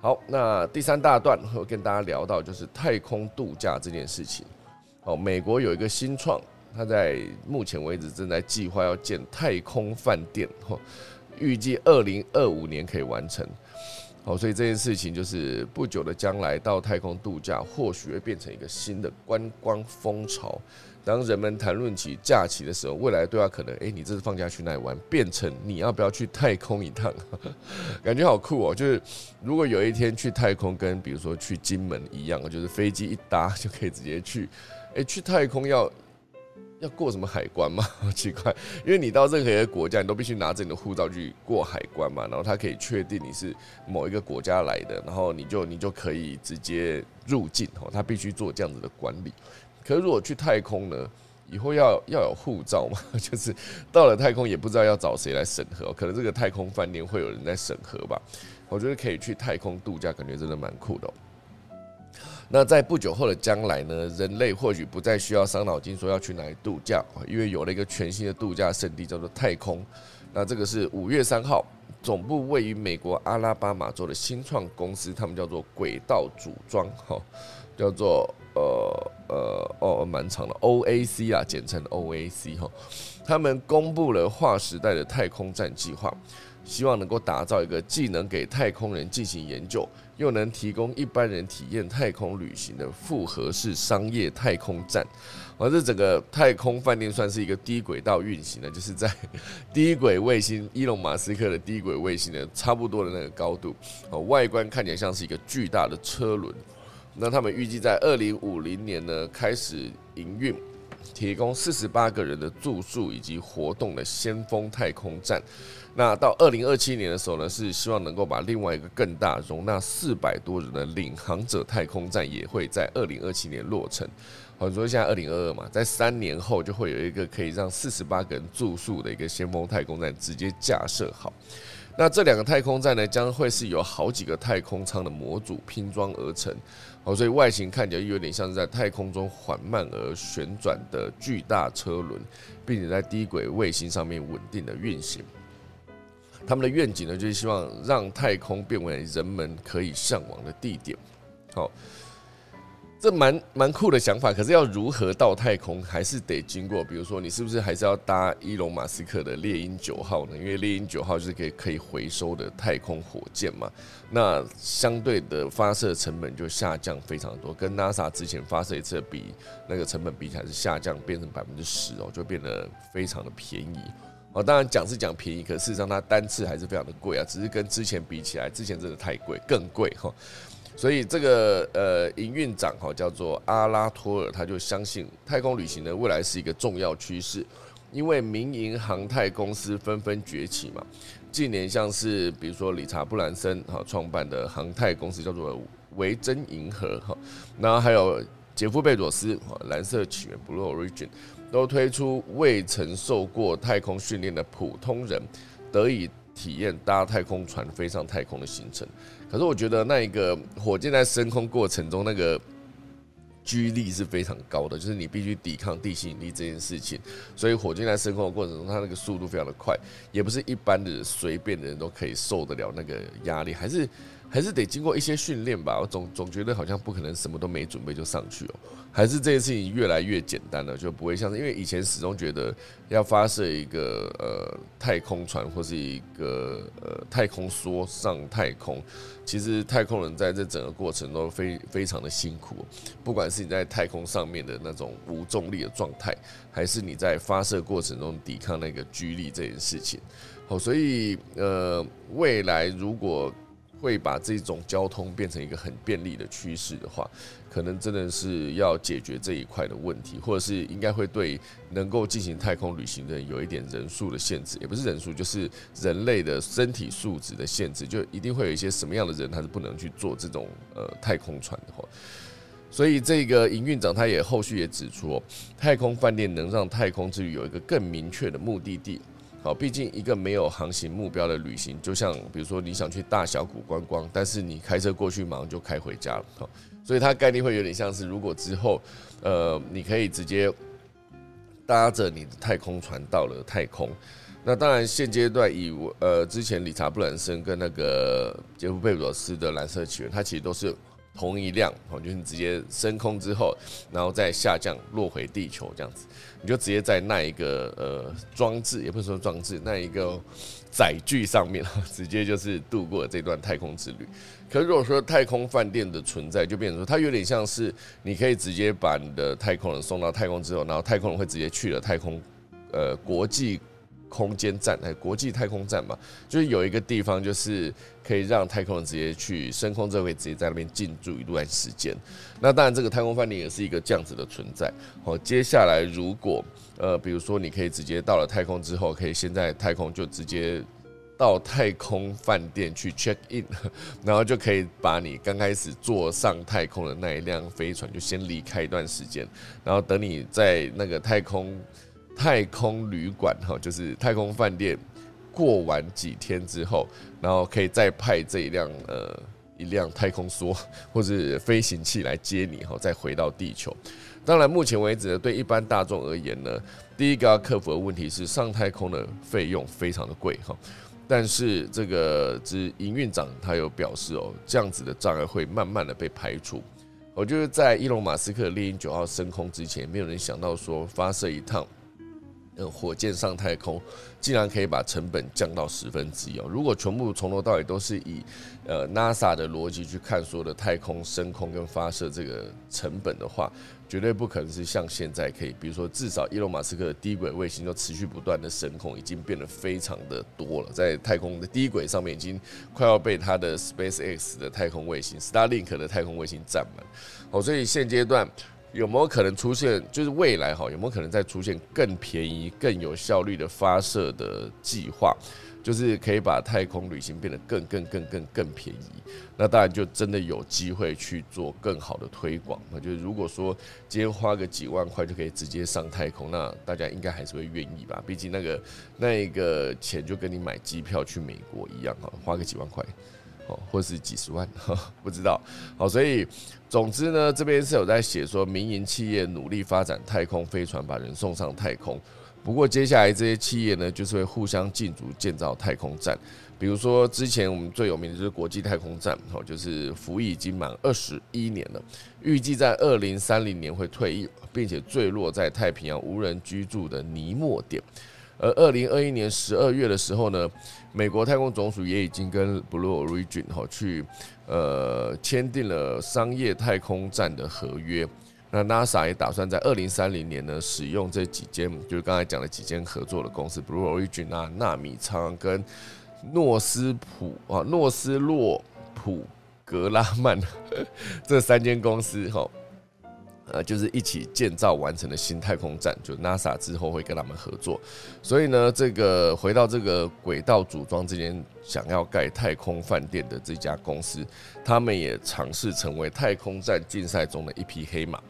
[SPEAKER 1] 好，那第三大段会跟大家聊到就是太空度假这件事情。哦，美国有一个新创，它在目前为止正在计划要建太空饭店，哦，预计二零二五年可以完成。好，所以这件事情就是不久的将来到太空度假，或许会变成一个新的观光风潮。当人们谈论起假期的时候，未来对话可能，哎，你这次放假去哪里玩？变成你要不要去太空一趟？感觉好酷哦！就是如果有一天去太空，跟比如说去金门一样，就是飞机一搭就可以直接去。哎，去太空要要过什么海关吗？好奇怪，因为你到任何一个国家，你都必须拿着你的护照去过海关嘛，然后他可以确定你是某一个国家来的，然后你就你就可以直接入境哦。他必须做这样子的管理。可是如果去太空呢？以后要要有护照嘛？就是到了太空也不知道要找谁来审核，可能这个太空饭店会有人在审核吧。我觉得可以去太空度假，感觉真的蛮酷的。那在不久后的将来呢，人类或许不再需要伤脑筋说要去哪里度假，因为有了一个全新的度假胜地叫做太空。那这个是五月三号，总部位于美国阿拉巴马州的新创公司，他们叫做轨道组装，哈，叫做。呃呃哦，蛮长的 OAC 啊，简称 OAC 哈。他们公布了划时代的太空站计划，希望能够打造一个既能给太空人进行研究，又能提供一般人体验太空旅行的复合式商业太空站。而这整个太空饭店算是一个低轨道运行的，就是在 低轨卫星伊隆马斯克的低轨卫星的差不多的那个高度。哦，外观看起来像是一个巨大的车轮。那他们预计在二零五零年呢开始营运。提供四十八个人的住宿以及活动的先锋太空站，那到二零二七年的时候呢，是希望能够把另外一个更大容纳四百多人的领航者太空站也会在二零二七年落成。好，说现在二零二二嘛，在三年后就会有一个可以让四十八个人住宿的一个先锋太空站直接架设好。那这两个太空站呢，将会是由好几个太空舱的模组拼装而成。哦，所以外形看起来有点像是在太空中缓慢而旋转的巨大车轮，并且在低轨卫星上面稳定的运行。他们的愿景呢，就是希望让太空变为人们可以向往的地点。好。这蛮蛮酷的想法，可是要如何到太空，还是得经过，比如说你是不是还是要搭伊隆马斯克的猎鹰九号呢？因为猎鹰九号就是可以可以回收的太空火箭嘛，那相对的发射成本就下降非常多，跟 NASA 之前发射一次比那个成本比起来是下降变成百分之十哦，就变得非常的便宜哦。当然讲是讲便宜，可事实上它单次还是非常的贵啊，只是跟之前比起来，之前真的太贵，更贵哈。所以这个呃营运长哈叫做阿拉托尔，他就相信太空旅行呢未来是一个重要趋势，因为民营航太公司纷纷崛起嘛。近年像是比如说理查布兰森哈创办的航太公司叫做维珍银河哈，然后还有杰夫贝佐斯哈蓝色起源 Blue Origin 都推出未曾受过太空训练的普通人得以。体验搭太空船飞上太空的行程，可是我觉得那一个火箭在升空过程中那个。居力是非常高的，就是你必须抵抗地心引力这件事情，所以火箭在升空的过程中，它那个速度非常的快，也不是一般的随便的人都可以受得了那个压力，还是还是得经过一些训练吧。我总总觉得好像不可能什么都没准备就上去哦，还是这件事情越来越简单了，就不会像是因为以前始终觉得要发射一个呃太空船或是一个呃太空梭上太空。其实太空人在这整个过程都非非常的辛苦，不管是你在太空上面的那种无重力的状态，还是你在发射过程中抵抗那个居力这件事情。好，所以呃，未来如果会把这种交通变成一个很便利的趋势的话，可能真的是要解决这一块的问题，或者是应该会对能够进行太空旅行的人有一点人数的限制，也不是人数，就是人类的身体素质的限制，就一定会有一些什么样的人他是不能去做这种呃太空船的话。所以这个营运长他也后续也指出，太空饭店能让太空之旅有一个更明确的目的地。好，毕竟一个没有航行目标的旅行，就像比如说你想去大小谷观光，但是你开车过去马上就开回家了。好，所以它概念会有点像是，如果之后，呃，你可以直接搭着你的太空船到了太空。那当然，现阶段以呃之前理查布兰森跟那个杰夫贝佐斯的蓝色起源，它其实都是。同一辆哦，就是你直接升空之后，然后再下降落回地球这样子，你就直接在那一个呃装置，也不是说装置，那一个载具上面，直接就是度过这段太空之旅。可如果说太空饭店的存在，就变成说它有点像是你可以直接把你的太空人送到太空之后，然后太空人会直接去了太空呃国际。空间站哎，国际太空站嘛，就是有一个地方，就是可以让太空人直接去升空之后，可以直接在那边进驻一段时间。那当然，这个太空饭店也是一个这样子的存在。好，接下来如果呃，比如说你可以直接到了太空之后，可以先在太空就直接到太空饭店去 check in，然后就可以把你刚开始坐上太空的那一辆飞船就先离开一段时间，然后等你在那个太空。太空旅馆哈，就是太空饭店，过完几天之后，然后可以再派这一辆呃一辆太空梭 或者飞行器来接你哈，再回到地球。当然，目前为止呢，对一般大众而言呢，第一个要克服的问题是上太空的费用非常的贵哈。但是这个之营运长他有表示哦，这样子的障碍会慢慢的被排除。我就是在伊隆马斯克猎鹰九号升空之前，没有人想到说发射一趟。火箭上太空竟然可以把成本降到十分之一哦。如果全部从头到尾都是以呃 NASA 的逻辑去看所有的太空升空跟发射这个成本的话，绝对不可能是像现在可以，比如说至少伊隆马斯克的低轨卫星就持续不断的升空，已经变得非常的多了，在太空的低轨上面已经快要被他的 SpaceX 的太空卫星、Starlink 的太空卫星占满。哦，所以现阶段。有没有可能出现？就是未来哈，有没有可能再出现更便宜、更有效率的发射的计划？就是可以把太空旅行变得更、更、更、更、更便宜。那当然就真的有机会去做更好的推广。那就是如果说今天花个几万块就可以直接上太空，那大家应该还是会愿意吧？毕竟那个那一个钱就跟你买机票去美国一样哈，花个几万块。哦或是几十万，不知道。好，所以总之呢，这边是有在写说，民营企业努力发展太空飞船，把人送上太空。不过接下来这些企业呢，就是会互相竞逐建造太空站。比如说之前我们最有名的就是国际太空站，哦，就是服役已经满二十一年了，预计在二零三零年会退役，并且坠落在太平洋无人居住的尼莫点。而二零二一年十二月的时候呢，美国太空总署也已经跟 Blue Origin 哈去呃签订了商业太空站的合约。那 NASA 也打算在二零三零年呢，使用这几间就是刚才讲的几间合作的公司 Blue Origin 啊、纳米仓跟诺斯普啊、诺斯洛普格拉曼 这三间公司哈。呃，就是一起建造完成的新太空站，就 NASA 之后会跟他们合作。所以呢，这个回到这个轨道组装这间想要盖太空饭店的这家公司，他们也尝试成为太空站竞赛中的一匹黑马。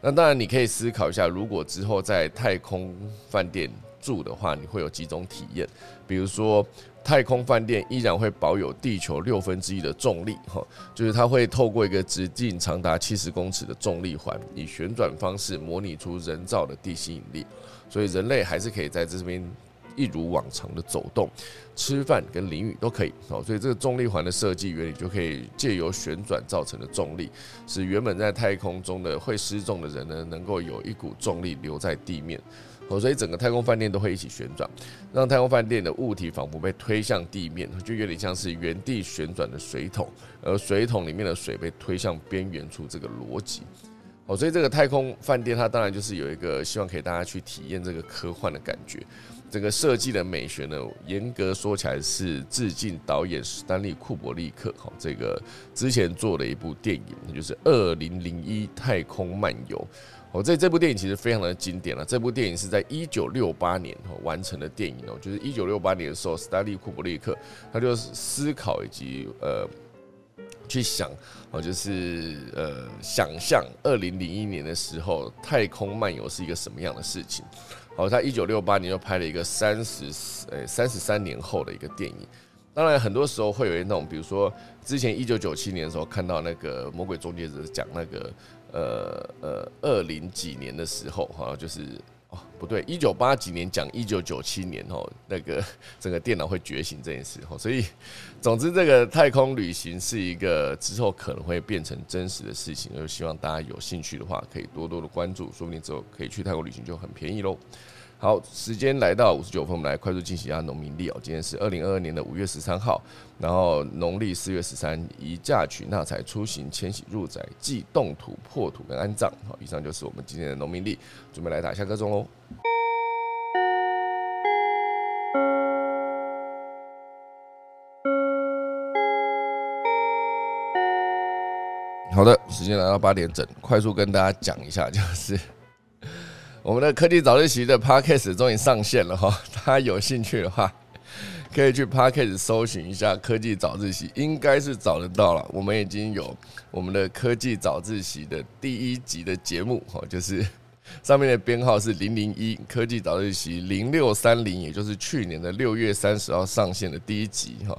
[SPEAKER 1] 那当然，你可以思考一下，如果之后在太空饭店住的话，你会有几种体验，比如说。太空饭店依然会保有地球六分之一的重力，哈，就是它会透过一个直径长达七十公尺的重力环，以旋转方式模拟出人造的地心引力，所以人类还是可以在这边一如往常的走动、吃饭跟淋雨都可以，哦，所以这个重力环的设计原理就可以借由旋转造成的重力，使原本在太空中的会失重的人呢，能够有一股重力留在地面。哦所以整个太空饭店都会一起旋转，让太空饭店的物体仿佛被推向地面，就有点像是原地旋转的水桶，而水桶里面的水被推向边缘处，这个逻辑。哦，所以这个太空饭店它当然就是有一个希望可以大家去体验这个科幻的感觉。整个设计的美学呢，严格说起来是致敬导演史丹利库伯利克。哈，这个之前做的一部电影，那就是《二零零一太空漫游》。哦，这这部电影其实非常的经典了。这部电影是在一九六八年完成的电影哦，就是一九六八年的时候，斯丹利库伯利克他就思考以及呃去想哦，就是呃想象二零零一年的时候太空漫游是一个什么样的事情。好，他一九六八年就拍了一个三十呃三十三年后的一个电影。当然，很多时候会有那种，比如说之前一九九七年的时候看到那个《魔鬼终结者》讲那个。呃呃，二零几年的时候，哈，就是哦，不对，一九八几年讲一九九七年哦，那个 整个电脑会觉醒这件事，哈，所以总之，这个太空旅行是一个之后可能会变成真实的事情，就希望大家有兴趣的话，可以多多的关注，说不定之后可以去泰国旅行就很便宜喽。好，时间来到五十九分，我们来快速进行一下农民历哦。今天是二零二二年的五月十三号，然后农历四月十三，宜嫁娶纳财、出行、迁徙、入宅、祭动土、破土跟安葬。好，以上就是我们今天的农民历，准备来打下个钟喽。好的，时间来到八点整，快速跟大家讲一下，就是。我们的科技早自习的 podcast 终于上线了哈，大家有兴趣的话，可以去 podcast 搜寻一下科技早自习，应该是找得到了。我们已经有我们的科技早自习的第一集的节目哈，就是 上面的编号是零零一，科技早自习零六三零，也就是去年的六月三十号上线的第一集哈。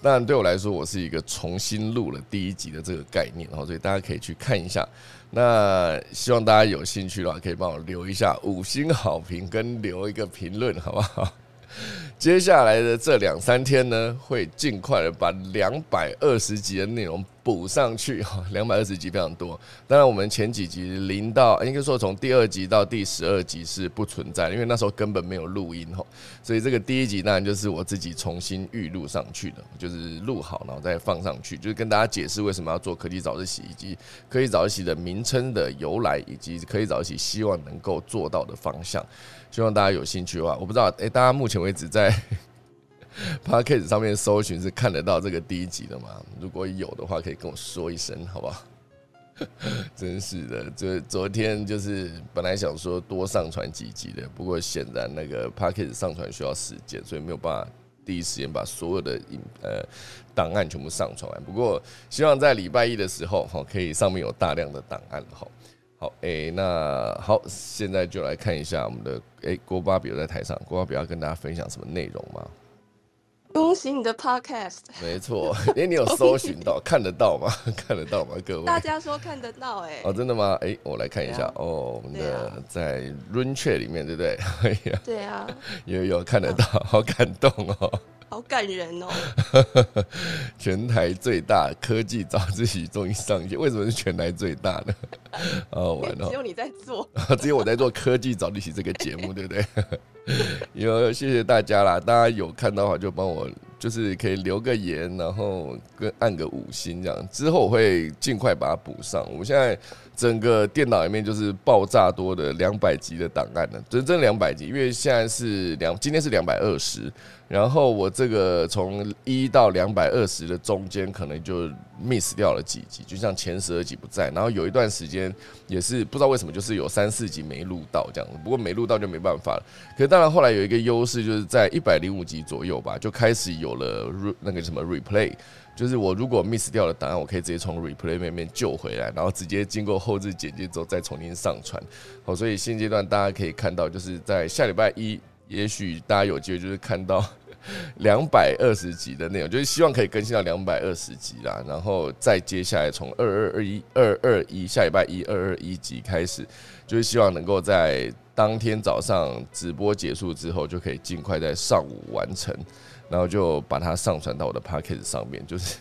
[SPEAKER 1] 但对我来说，我是一个重新录了第一集的这个概念然后，所以大家可以去看一下。那希望大家有兴趣的话，可以帮我留一下五星好评跟留一个评论，好不好？接下来的这两三天呢，会尽快的把两百二十集的内容补上去哈，两百二十集非常多。当然，我们前几集零到应该说从第二集到第十二集是不存在，因为那时候根本没有录音哈。所以这个第一集当然就是我自己重新预录上去的，就是录好然后再放上去，就是跟大家解释为什么要做科技早自习，以及科技早自习的名称的由来，以及科技早自习希望能够做到的方向。希望大家有兴趣的话，我不知道哎，大家目前为止在。Podcast 上面搜寻是看得到这个第一集的吗？如果有的话，可以跟我说一声，好不好？真是的，这昨天就是本来想说多上传几集的，不过显然那个 Podcast 上传需要时间，所以没有办法第一时间把所有的影呃档案全部上传完。不过希望在礼拜一的时候，哈，可以上面有大量的档案，哈。好，诶，那好，现在就来看一下我们的诶郭巴比在台上，郭巴比要跟大家分享什么内容吗？
[SPEAKER 2] 恭喜你的 podcast，
[SPEAKER 1] 没错，哎，你有搜寻到看得到吗？看得到吗？各位，
[SPEAKER 2] 大家说看得到，哎，
[SPEAKER 1] 哦，真的吗？哎，我来看一下，哦，我们的在 Run Chat 里面，对不对？
[SPEAKER 2] 哎呀，对啊，
[SPEAKER 1] 有有看得到，好感动哦，
[SPEAKER 2] 好感人哦，
[SPEAKER 1] 全台最大科技早自习终于上线，为什么是全台最大呢？
[SPEAKER 2] 好玩哦，只有你在做，
[SPEAKER 1] 只有我在做科技早自习这个节目，对不对？有，谢谢大家啦！大家有看到的话，就帮我，就是可以留个言，然后跟按个五星这样。之后我会尽快把它补上。我们现在整个电脑里面就是爆炸多的两百集的档案呢，整整两百集，因为现在是两，今天是两百二十。然后我这个从一到两百二十的中间，可能就 miss 掉了几集，就像前十二集不在。然后有一段时间也是不知道为什么，就是有三四集没录到这样子。不过没录到就没办法了。可是当然后来有一个优势，就是在一百零五集左右吧，就开始有了那个什么 replay，就是我如果 miss 掉了档案，我可以直接从 replay 那边救回来，然后直接经过后置剪辑之后再重新上传。好，所以现阶段大家可以看到，就是在下礼拜一。也许大家有机会就是看到 两百二十集的内容，就是希望可以更新到两百二十集啦。然后再接下来从二二二一二二一下礼拜一二二一集开始，就是希望能够在当天早上直播结束之后，就可以尽快在上午完成，然后就把它上传到我的 p a c k a g e 上面，就是。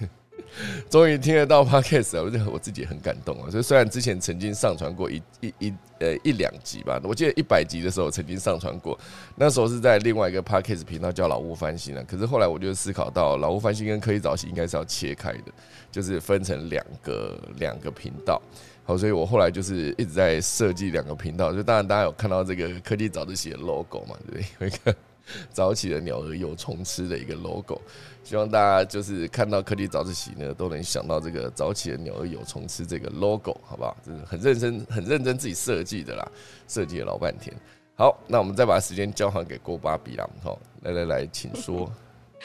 [SPEAKER 1] 终于听得到 podcast 啊！我就我自己很感动啊。所以虽然之前曾经上传过一一一呃一两集吧，我记得一百集的时候曾经上传过，那时候是在另外一个 podcast 频道叫老屋翻新了。可是后来我就思考到，老屋翻新跟科技早起应该是要切开的，就是分成两个两个频道。好，所以我后来就是一直在设计两个频道。就当然大家有看到这个科技早自习的 logo 嘛，对不对？有一个 早起的鸟儿有虫吃的一个 logo。希望大家就是看到科技早自习呢，都能想到这个早起的鸟儿有虫吃这个 logo，好不好？这是很认真、很认真自己设计的啦，设计了老半天。好，那我们再把时间交还给郭巴比啦。好，来来来，请说。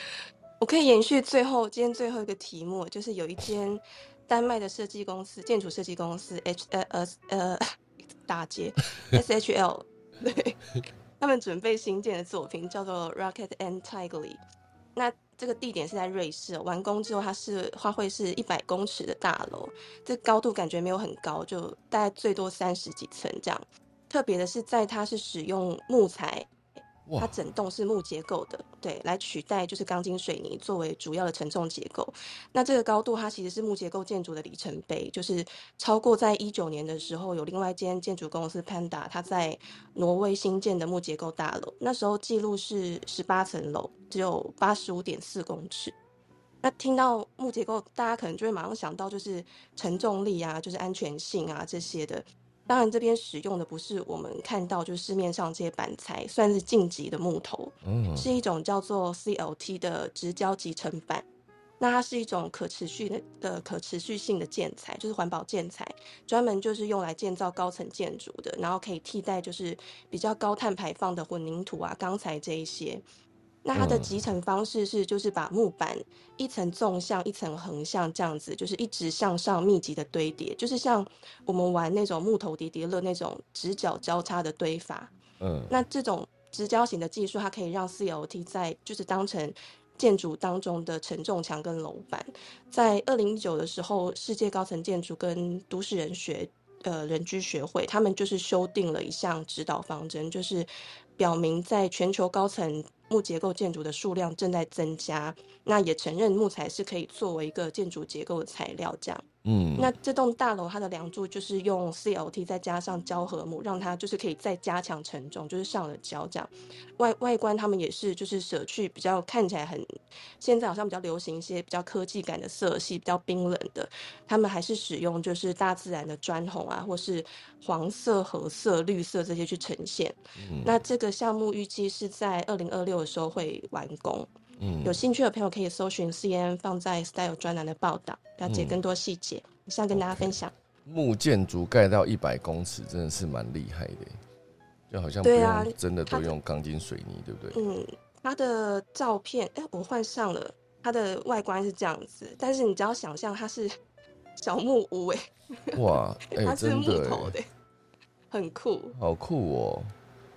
[SPEAKER 2] 我可以延续最后今天最后一个题目，就是有一间丹麦的设计公司，建筑设计公司 H 呃呃呃大街 S H L，对他们准备新建的作品叫做 Rocket and Tigely，那。这个地点是在瑞士，完工之后它是花卉是一百公尺的大楼，这高度感觉没有很高，就大概最多三十几层这样。特别的是在它是使用木材。它整栋是木结构的，对，来取代就是钢筋水泥作为主要的承重结构。那这个高度它其实是木结构建筑的里程碑，就是超过在一九年的时候有另外一间建筑公司 Panda，它在挪威新建的木结构大楼，那时候记录是十八层楼，只有八十五点四公尺。那听到木结构，大家可能就会马上想到就是承重力啊，就是安全性啊这些的。当然，这边使用的不是我们看到就市面上这些板材，算是晋级的木头，嗯是一种叫做 CLT 的直胶集成板。那它是一种可持续的的可持续性的建材，就是环保建材，专门就是用来建造高层建筑的，然后可以替代就是比较高碳排放的混凝土啊、钢材这一些。那它的集成方式是，就是把木板一层纵向、一层横向这样子，就是一直向上密集的堆叠，就是像我们玩那种木头叠叠乐那种直角交叉的堆法。嗯，那这种直交型的技术，它可以让 CLT 在就是当成建筑当中的承重墙跟楼板。在二零一九的时候，世界高层建筑跟都市人学呃人居学会，他们就是修订了一项指导方针，就是表明在全球高层木结构建筑的数量正在增加，那也承认木材是可以作为一个建筑结构的材料，这样。
[SPEAKER 1] 嗯，
[SPEAKER 2] 那这栋大楼它的梁柱就是用 CLT 再加上胶合木，让它就是可以再加强承重，就是上了胶这样。外外观他们也是就是舍去比较看起来很现在好像比较流行一些比较科技感的色系，比较冰冷的，他们还是使用就是大自然的砖红啊，或是黄色、褐色、绿色这些去呈现。嗯那这个项目预计是在二零二六的时候会完工。
[SPEAKER 1] 嗯
[SPEAKER 2] 有兴趣的朋友可以搜寻 CN 放在 Style 专栏的报道，了解更多细节。我想跟大家分享。
[SPEAKER 1] 木建筑盖到一百公尺，真的是蛮厉害的，就好像不用真的都用钢筋水泥，对不对？
[SPEAKER 2] 嗯，它的照片，哎、我换上了，它的外观是这样子，但是你只要想象它是小木屋、哎、
[SPEAKER 1] 哇，哎、
[SPEAKER 2] 它是木头的、很酷。
[SPEAKER 1] 好酷哦！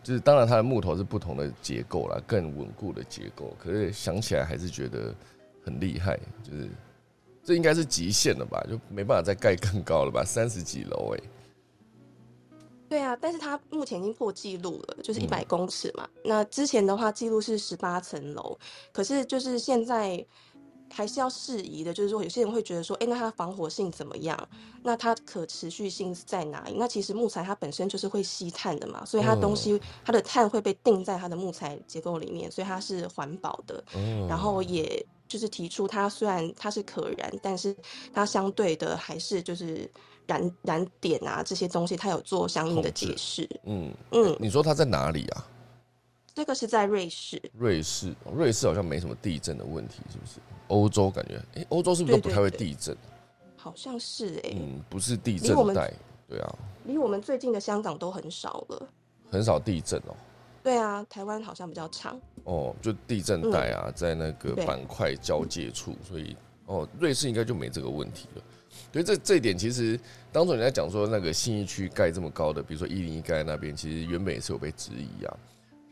[SPEAKER 1] 就是当然它的木头是不同的结构啦，更稳固的结构，可是想起来还是觉得很厉害，就是这应该是极限了吧，就没办法再盖更高了吧，三十几楼哎，
[SPEAKER 2] 对啊，但是它目前已经破纪录了，就是一
[SPEAKER 1] 嗯
[SPEAKER 2] 百公尺嘛。那之前的话，记录是十八层楼，可是就是现在还是要适宜的，就是说有些人会觉得说，哎，那它的防火性怎么样？那它可持续性在哪里？那其实木材它本身就是会吸碳的嘛，所以它东西、它的碳会被定在它的木材结构里面，所以它是环保的。
[SPEAKER 1] 嗯
[SPEAKER 2] 然后也就是提出，它虽然它是可燃，但是它相对的还是就是燃燃点啊这些东西，它有做相应的解释。
[SPEAKER 1] 嗯，
[SPEAKER 2] 嗯，
[SPEAKER 1] 你说它在哪里啊？
[SPEAKER 2] 这个是在瑞士，
[SPEAKER 1] 瑞士，瑞士好像没什么地震的问题，是不是？欧洲感觉，哎、欧洲是不是都不太会地震？
[SPEAKER 2] 好像是哎、
[SPEAKER 1] 嗯，不是地震带，对啊，
[SPEAKER 2] 离我们最近的香港都很少了。
[SPEAKER 1] 很少地震哦。
[SPEAKER 2] 对啊，台湾好像比较长。
[SPEAKER 1] 哦，就地震带啊，在那个板块交界处，所以哦，瑞士应该就没这个问题了。所以，这这一点其实当初人家讲说那个信义区盖这么高的，比如说一零一盖那边，其实原本也是有被质疑啊，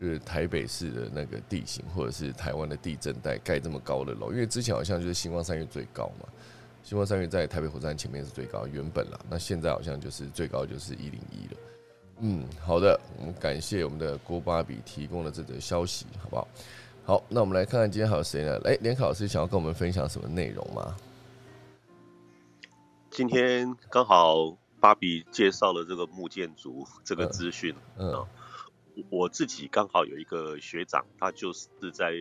[SPEAKER 1] 就是台北市的那个地形或者是台湾的地震带盖这么高的楼，因为之前好像就是星光三月最高嘛，星光三月在台北火车站前面是最高，原本啦，那现在好像就是最高就是一零一了。嗯，好的，我们感谢我们的郭巴比提供的这则消息，好不好？好，那我们来看看今天还有谁呢？哎，联考老师想要跟我们分享什么内容吗？
[SPEAKER 3] 今天刚好芭比介绍了这个木建筑这个资讯，
[SPEAKER 1] 嗯
[SPEAKER 3] 我自己刚好有一个学长，他就是在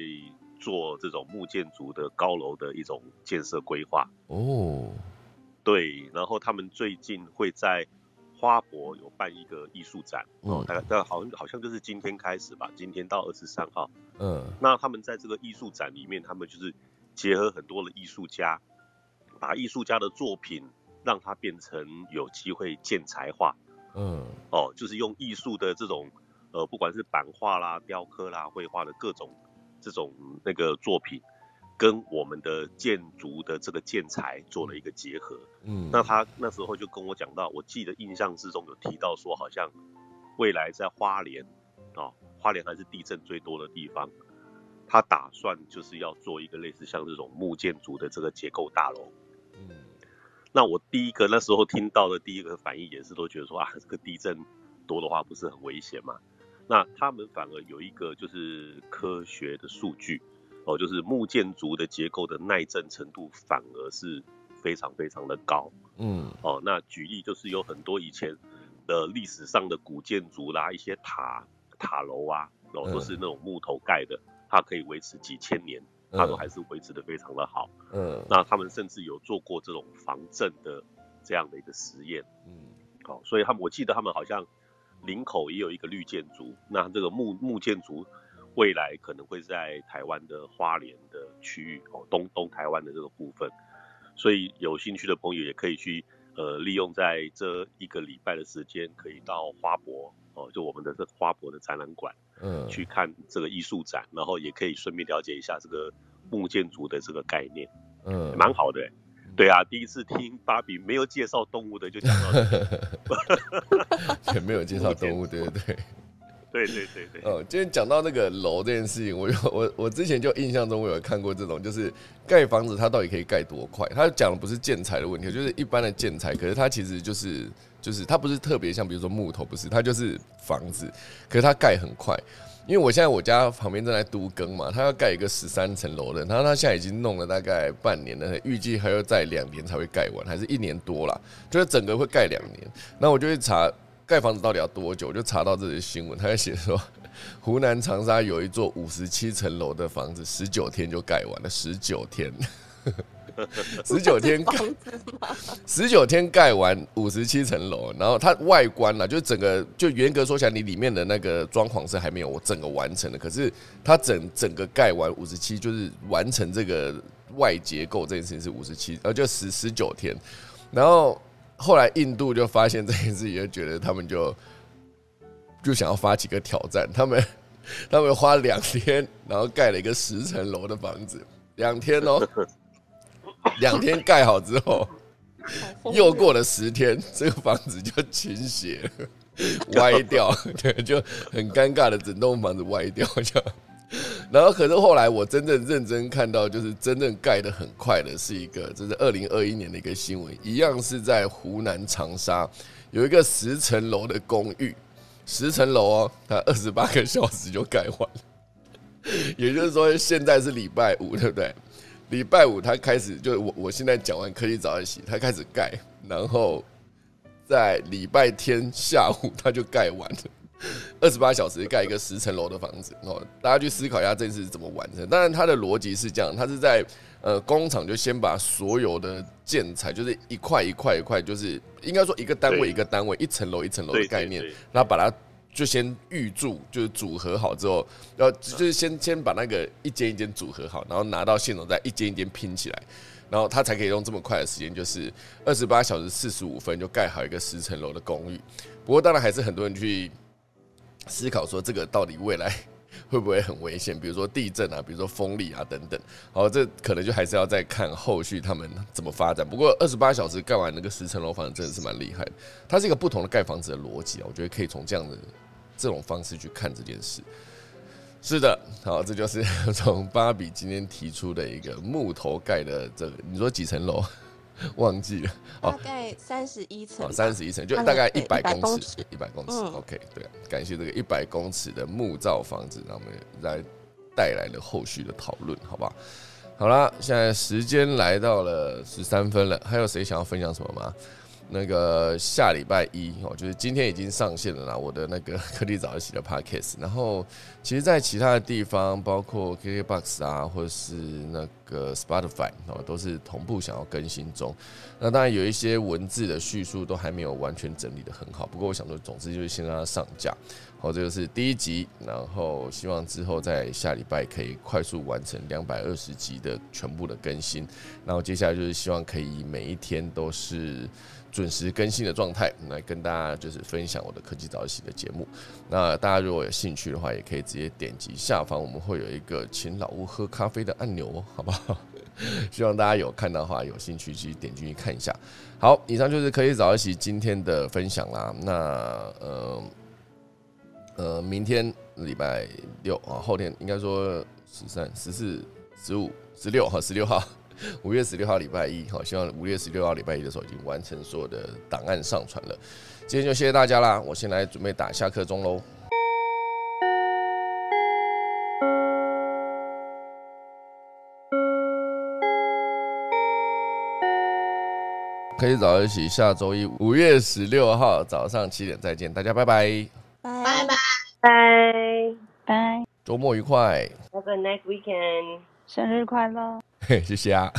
[SPEAKER 3] 做这种木建筑的高楼的一种建设规划。
[SPEAKER 1] 哦，
[SPEAKER 3] 对，然后他们最近会在花博有办一个艺术展，哦
[SPEAKER 1] 嗯，
[SPEAKER 3] 大概大概好像好像就是今天开始吧，今天到二十三号。
[SPEAKER 1] 嗯
[SPEAKER 3] 那他们在这个艺术展里面，他们就是结合很多的艺术家，把艺术家的作品让它变成有机会建材化。
[SPEAKER 1] 嗯
[SPEAKER 3] 哦，就是用艺术的这种呃，不管是版画啦、雕刻啦、绘画的各种这种那个作品，跟我们的建筑的这个建材做了一个结合。
[SPEAKER 1] 嗯，
[SPEAKER 3] 那他那时候就跟我讲到，我记得印象之中有提到说，好像未来在花莲哦，花莲还是地震最多的地方，他打算就是要做一个类似像这种木建筑的这个结构大楼。
[SPEAKER 1] 嗯
[SPEAKER 3] 那我第一个那时候听到的第一个反应也是都觉得说啊，这个地震多的话不是很危险嘛？那他们反而有一个就是科学的数据哦，就是木建筑的结构的耐震程度反而是非常非常的高。
[SPEAKER 1] 嗯。
[SPEAKER 3] 哦。那举例就是有很多以前的历史上的古建筑啦，一些塔塔楼啊，哦
[SPEAKER 1] 嗯。
[SPEAKER 3] 都是那种木头盖的，它可以维持几千年，它都还是维持的非常的好。
[SPEAKER 1] 嗯。
[SPEAKER 3] 那他们甚至有做过这种防震的这样的一个实验，
[SPEAKER 1] 嗯。
[SPEAKER 3] 好、所以他们我记得他们好像林口也有一个绿建筑，那这个木木建筑未来可能会在台湾的花莲的区域哦，东东台湾的这个部分，所以有兴趣的朋友也可以去呃利用在这一个礼拜的时间，可以到花博哦，就我们的这个花博的展览馆。
[SPEAKER 1] 嗯，
[SPEAKER 3] 去看这个艺术展，然后也可以顺便了解一下这个木建筑的这个概念，
[SPEAKER 1] 嗯
[SPEAKER 3] 蛮好的、欸。对啊，第一次听芭比没有介绍动物的就讲到这，
[SPEAKER 1] 也没有介绍动物，对对对。
[SPEAKER 3] 对对对对，
[SPEAKER 1] 哦，今天讲到那个楼这件事情，我有我我之前就印象中我有看过这种，就是盖房子它到底可以盖多快？它讲的不是建材的问题，就是一般的建材，可是它其实就是就是它不是特别像，比如说木头，不是，它就是房子，可是它盖很快。因为我现在我家旁边正在都更嘛，他要盖一个十三层楼的，然后他现在已经弄了大概半年了，预计还要再两年才会盖完，还是一年多啦，就是整个会盖两年。那我就去查盖房子到底要多久，我就查到这些新闻，他在写说，湖南长沙有一座五十七层楼的房子，十九天就盖完了，十九天。十九天盖，十九天盖完五十七层楼，然后它外观呢，就整个就严格说起来，你里面的那个装潢是还没有我整个完成的，可是它整整个盖完五十七，就是完成这个外结构这件事情是五十七，呃，就十十九天，然后后来印度就发现这件事情，就觉得他们就就想要发起个挑战，他们 他们花两天，然后盖了一个十层楼的房子，两天哦。两天盖好之后，又过了十天，这个房子就倾斜了，歪掉，对，就很尴尬的，整栋房子歪掉这样。然后，可是后来我真正认真看到，就是真正盖的很快的，是一个，这是二零二一年的一个新闻，一样是在湖南长沙有一个十层楼的公寓，十层楼哦，它二十八个小时就盖完了也就是说，现在是礼拜五，对不对？礼拜五他开始，就我我现在讲完科技早自习，他开始盖，然后在礼拜天下午他就盖完了，二十八小时盖一个十层楼的房子哦。大家去思考一下这件事怎么完成。当然他的逻辑是这样，他是在呃工厂就先把所有的建材，就是一块一块一块，就是应该说一个单位一个单位，一层楼一层楼的概念，然后把它。就先预祝，就是组合好之后，要就是先先把那个一间一间组合好，然后拿到现场再一间一间拼起来，然后他才可以用这么快的时间，就是二十八小时四十五分就盖好一个十层楼的公寓。不过当然还是很多人去思考说，这个到底未来。会不会很危险？比如说地震啊，比如说风力啊等等。好，这可能就还是要再看后续他们怎么发展。不过二十八小时盖完那个十层楼房，真的是蛮厉害的。它是一个不同的盖房子的逻辑啊，我觉得可以从这样的这种方式去看这件事。是的，好，这就是从芭比今天提出的一个木头盖的这个，你说几层楼？忘记了，
[SPEAKER 2] 大概三十一层，
[SPEAKER 1] 三十一层就大概一百公尺，一百公尺。OK，对，感谢这个一百公尺的木造房子，让我们来带来了后续的讨论，好不好？好啦，现在时间来到了十三分了，还有谁想要分享什么吗？那个下礼拜一哦，就是今天已经上线了啦。我的那个 颗粒早起的 podcast，然后其实，在其他的地方，包括 KKBox 啊，或是那个 Spotify 哦，都是同步想要更新中。那当然有一些文字的叙述都还没有完全整理的很好。不过我想说，总之就是先让它上架。好，这个是第一集，然后希望之后在下礼拜可以快速完成两百二十集的全部的更新。然后接下来就是希望可以每一天都是。准时更新的状态，来跟大家就是分享我的科技早起的节目。那大家如果有兴趣的话，也可以直接点击下方，我们会有一个请老吴喝咖啡的按钮哦，好不好？希望大家有看到的话，有兴趣去点进去看一下。好，以上就是科技早起今天的分享啦。那呃呃，明天礼拜六啊，后天应该说十三、十四、十五、十六和十六号。五月十六号礼拜一，好，希望五月十六号礼拜一的时候已经完成所有的档案上传了。今天就谢谢大家啦，我先来准备打下课钟喽。可以早一起，下周一五月十六号早上七点再见，大家拜。拜，
[SPEAKER 2] 拜。
[SPEAKER 4] 拜拜。
[SPEAKER 5] 拜。拜，
[SPEAKER 1] 周末愉快
[SPEAKER 5] ，Have a nice weekend，
[SPEAKER 4] 生日快乐。
[SPEAKER 1] 谢谢啊。